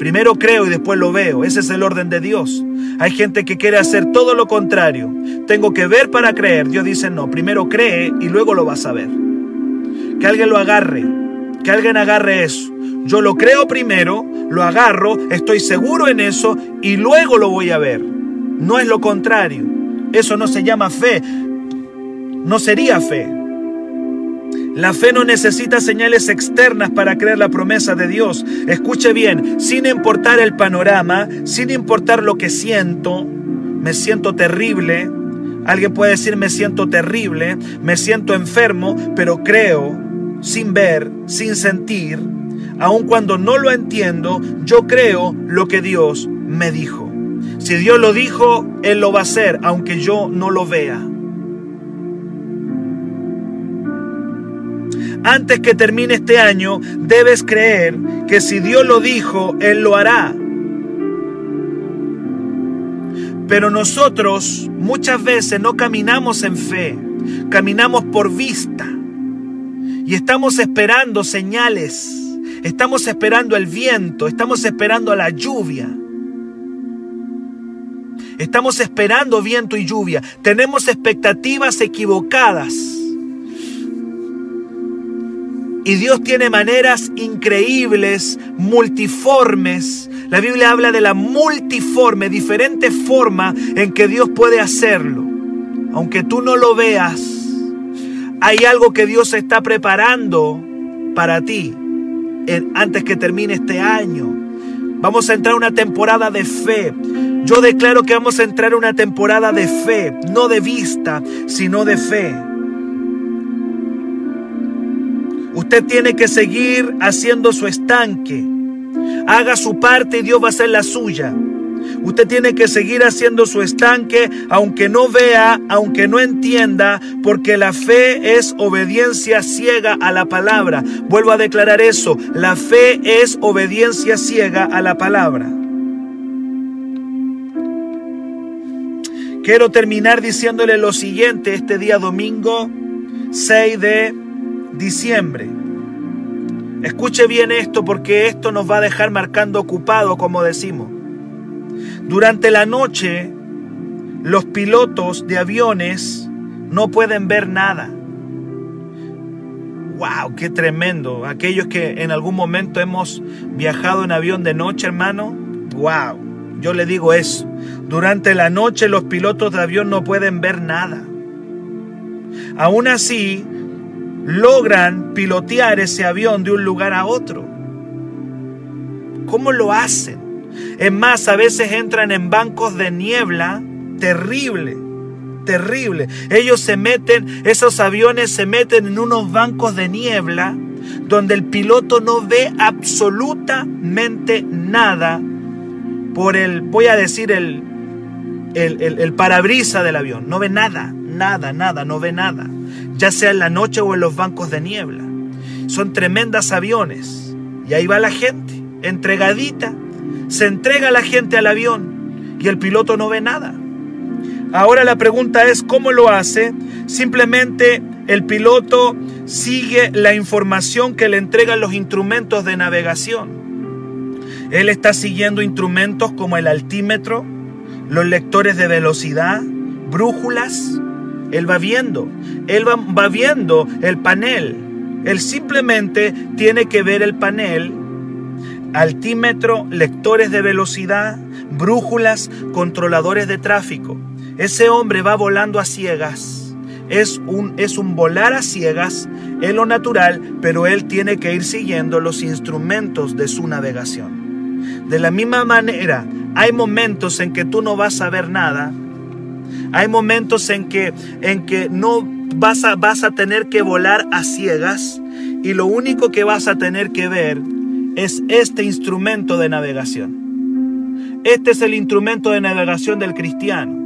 Primero creo y después lo veo. Ese es el orden de Dios. Hay gente que quiere hacer todo lo contrario. Tengo que ver para creer. Dios dice, no, primero cree y luego lo vas a ver. Que alguien lo agarre. Que alguien agarre eso. Yo lo creo primero, lo agarro, estoy seguro en eso y luego lo voy a ver. No es lo contrario. Eso no se llama fe. No sería fe. La fe no necesita señales externas para creer la promesa de Dios. Escuche bien, sin importar el panorama, sin importar lo que siento, me siento terrible. Alguien puede decir me siento terrible, me siento enfermo, pero creo, sin ver, sin sentir, aun cuando no lo entiendo, yo creo lo que Dios me dijo. Si Dios lo dijo, Él lo va a hacer, aunque yo no lo vea. Antes que termine este año, debes creer que si Dios lo dijo, Él lo hará. Pero nosotros muchas veces no caminamos en fe, caminamos por vista. Y estamos esperando señales, estamos esperando el viento, estamos esperando la lluvia. Estamos esperando viento y lluvia. Tenemos expectativas equivocadas. Y Dios tiene maneras increíbles, multiformes. La Biblia habla de la multiforme, diferente forma en que Dios puede hacerlo. Aunque tú no lo veas, hay algo que Dios está preparando para ti antes que termine este año. Vamos a entrar a una temporada de fe. Yo declaro que vamos a entrar a una temporada de fe, no de vista, sino de fe. Usted tiene que seguir haciendo su estanque. Haga su parte y Dios va a hacer la suya. Usted tiene que seguir haciendo su estanque, aunque no vea, aunque no entienda, porque la fe es obediencia ciega a la palabra. Vuelvo a declarar eso, la fe es obediencia ciega a la palabra. Quiero terminar diciéndole lo siguiente este día domingo 6 de diciembre. Escuche bien esto porque esto nos va a dejar marcando ocupado, como decimos. Durante la noche, los pilotos de aviones no pueden ver nada. ¡Wow! ¡Qué tremendo! Aquellos que en algún momento hemos viajado en avión de noche, hermano. ¡Wow! Yo le digo eso. Durante la noche los pilotos de avión no pueden ver nada. Aún así, logran pilotear ese avión de un lugar a otro. ¿Cómo lo hacen? Es más, a veces entran en bancos de niebla terrible, terrible. Ellos se meten, esos aviones se meten en unos bancos de niebla donde el piloto no ve absolutamente nada por el, voy a decir, el el, el, parabrisa del avión. No ve nada, nada, nada, no ve nada. Ya sea en la noche o en los bancos de niebla. Son tremendas aviones. Y ahí va la gente, entregadita. Se entrega la gente al avión y el piloto no ve nada. Ahora la pregunta es, ¿cómo lo hace? Simplemente el piloto sigue la información que le entregan los instrumentos de navegación. Él está siguiendo instrumentos como el altímetro, los lectores de velocidad, brújulas. Él va viendo, él va, viendo el panel. Él simplemente tiene que ver el panel, altímetro, lectores de velocidad, brújulas, controladores de tráfico. Ese hombre va volando a ciegas es un, es un volar a ciegas en lo natural, pero él tiene que ir siguiendo los instrumentos de su navegación. De la misma manera, hay momentos en que tú no vas a ver nada. Hay momentos en que, en que no vas a, vas a tener que volar a ciegas y lo único que vas a tener que ver es este instrumento de navegación. Este es el instrumento de navegación del cristiano.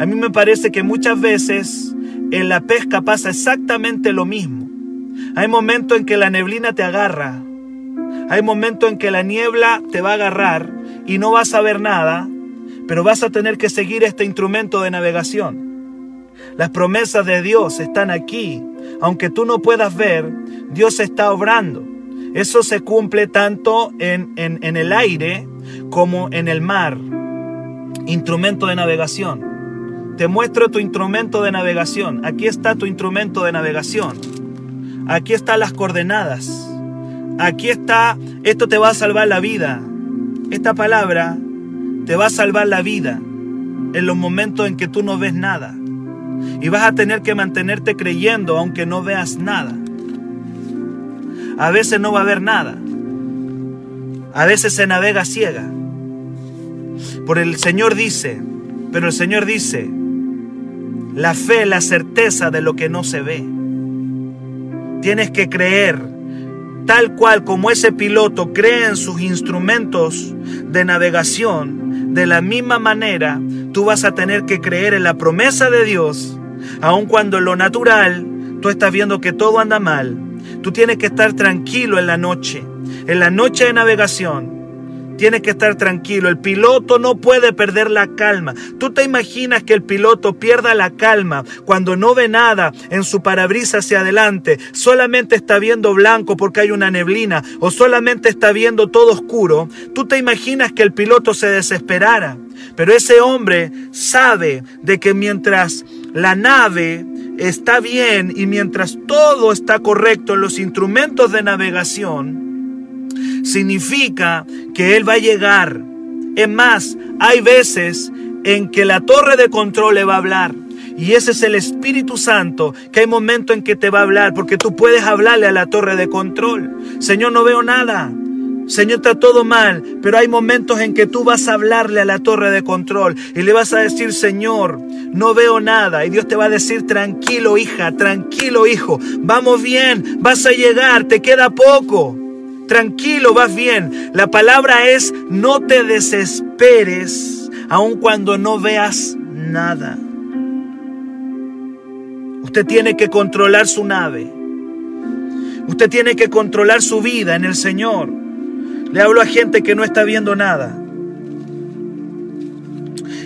A mí me parece que muchas veces en la pesca pasa exactamente lo mismo. Hay momentos en que la neblina te agarra. Hay momentos en que la niebla te va a agarrar y no vas a ver nada, pero vas a tener que seguir este instrumento de navegación. Las promesas de Dios están aquí. Aunque tú no puedas ver, Dios está obrando. Eso se cumple tanto en, en el aire como en el mar. Instrumento de navegación. Te muestro tu instrumento de navegación. Aquí está tu instrumento de navegación. Aquí están las coordenadas. Aquí está, esto te va a salvar la vida. Esta palabra te va a salvar la vida en los momentos en que tú no ves nada. Y vas a tener que mantenerte creyendo aunque no veas nada. A veces no va a haber nada. A veces se navega ciega. Por el Señor dice, pero el Señor dice, la fe, la certeza de lo que no se ve. Tienes que creer, tal cual como ese piloto cree en sus instrumentos de navegación, de la misma manera tú vas a tener que creer en la promesa de Dios, aun cuando en lo natural tú estás viendo que todo anda mal. Tú tienes que estar tranquilo en la noche, en la noche de navegación Tienes que estar tranquilo. El piloto no puede perder la calma. ¿Tú te imaginas que el piloto pierda la calma cuando no ve nada en su parabrisas hacia adelante? Solamente está viendo blanco porque hay una neblina o solamente está viendo todo oscuro. ¿Tú te imaginas que el piloto se desesperara? Pero ese hombre sabe de que mientras la nave está bien y mientras todo está correcto en los instrumentos de navegación, significa que Él va a llegar. Es más, hay veces en que la torre de control le va a hablar. Y ese es el Espíritu Santo, que hay momentos en que te va a hablar, porque tú puedes hablarle a la torre de control. Señor, no veo nada. Señor, está todo mal, pero hay momentos en que tú vas a hablarle a la torre de control y le vas a decir, Señor, no veo nada. Y Dios te va a decir, tranquilo hija, tranquilo hijo, vamos bien, vas a llegar, te queda poco. Tranquilo, vas bien. La palabra es no te desesperes aun cuando no veas nada. Usted tiene que controlar su nave. Usted tiene que controlar su vida en el Señor. Le hablo a gente que no está viendo nada.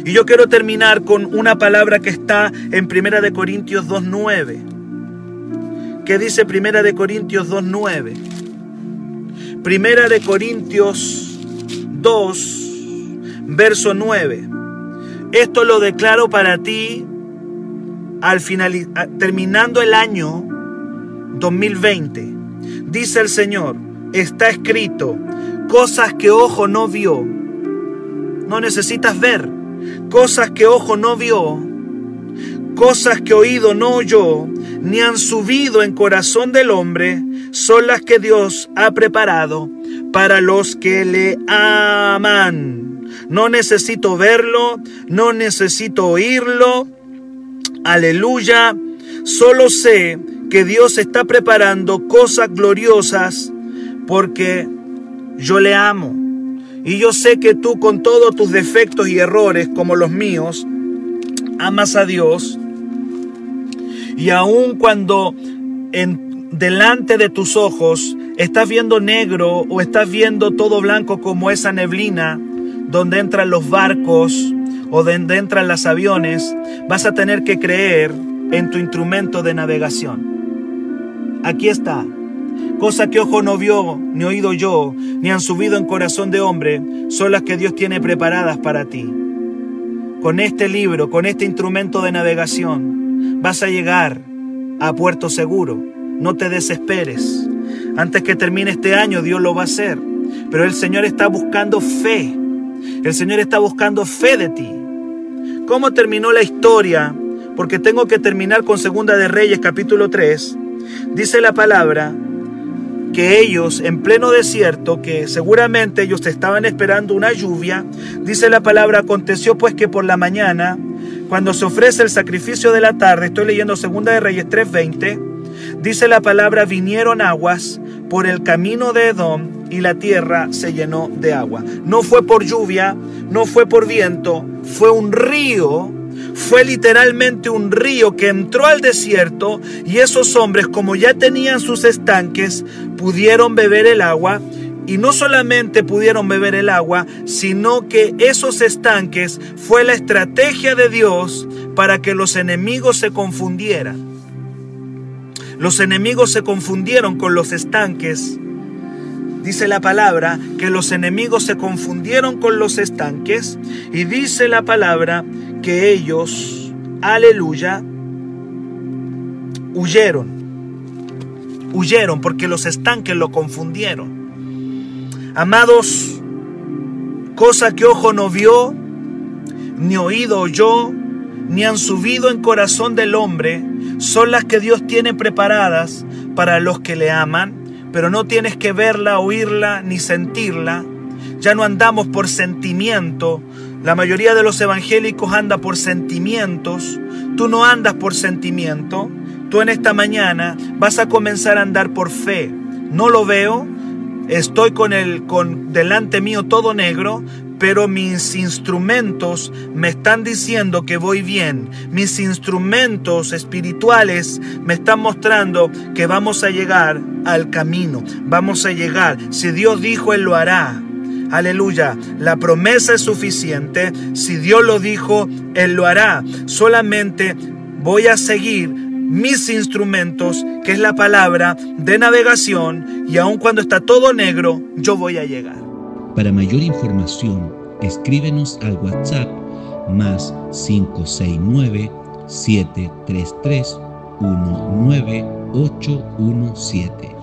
Y yo quiero terminar con una palabra que está en Primera de Corintios 2:9. ¿Qué dice Primera de Corintios 2:9? Primera de Corintios 2, verso 9. Esto lo declaro para ti al final, terminando el año 2020. Dice el Señor, está escrito, cosas que ojo no vio. No necesitas ver. Cosas que ojo no vio. Cosas que oído no oyó, ni han subido en corazón del hombre, son las que Dios ha preparado para los que le aman. No necesito verlo, no necesito oírlo. Aleluya. Solo sé que Dios está preparando cosas gloriosas porque yo le amo. Y yo sé que tú con todos tus defectos y errores como los míos, amas a Dios y aun cuando en, delante de tus ojos estás viendo negro o estás viendo todo blanco como esa neblina donde entran los barcos o donde entran los aviones, vas a tener que creer en tu instrumento de navegación. Aquí está. Cosa que ojo no vio, ni oído yo, ni han subido en corazón de hombre, son las que Dios tiene preparadas para ti. Con este libro, con este instrumento de navegación, vas a llegar a puerto seguro. No te desesperes. Antes que termine este año, Dios lo va a hacer. Pero el Señor está buscando fe. El Señor está buscando fe de ti. ¿Cómo terminó la historia? Porque tengo que terminar con Segunda de Reyes capítulo 3. Dice la palabra que ellos en pleno desierto, que seguramente ellos estaban esperando una lluvia, dice la palabra, aconteció pues que por la mañana, cuando se ofrece el sacrificio de la tarde, estoy leyendo Segunda de Reyes 3:20, dice la palabra, vinieron aguas por el camino de Edom y la tierra se llenó de agua. No fue por lluvia, no fue por viento, fue un río fue literalmente un río que entró al desierto y esos hombres, como ya tenían sus estanques, pudieron beber el agua. Y no solamente pudieron beber el agua, sino que esos estanques fue la estrategia de Dios para que los enemigos se confundieran. Los enemigos se confundieron con los estanques dice la palabra que los enemigos se confundieron con los estanques y dice la palabra que ellos, aleluya, huyeron. Huyeron porque los estanques lo confundieron. Amados, cosa que ojo no vio, ni oído oyó, ni han subido en corazón del hombre, son las que Dios tiene preparadas para los que le aman, pero no tienes que verla, oírla, ni sentirla. Ya no andamos por sentimiento, la mayoría de los evangélicos anda por sentimientos. Tú no andas por sentimiento. Tú en esta mañana vas a comenzar a andar por fe. No lo veo. Estoy con el con delante mío todo negro, pero mis instrumentos me están diciendo que voy bien. Mis instrumentos espirituales me están mostrando que vamos a llegar al camino. Vamos a llegar. Si Dios dijo, Él lo hará. Aleluya. La promesa es suficiente. Si Dios lo dijo, Él lo hará. Solamente voy a seguir mis instrumentos, que es la palabra de navegación, y aun cuando está todo negro, yo voy a llegar. Para mayor información, escríbenos al WhatsApp más 569 733 19817.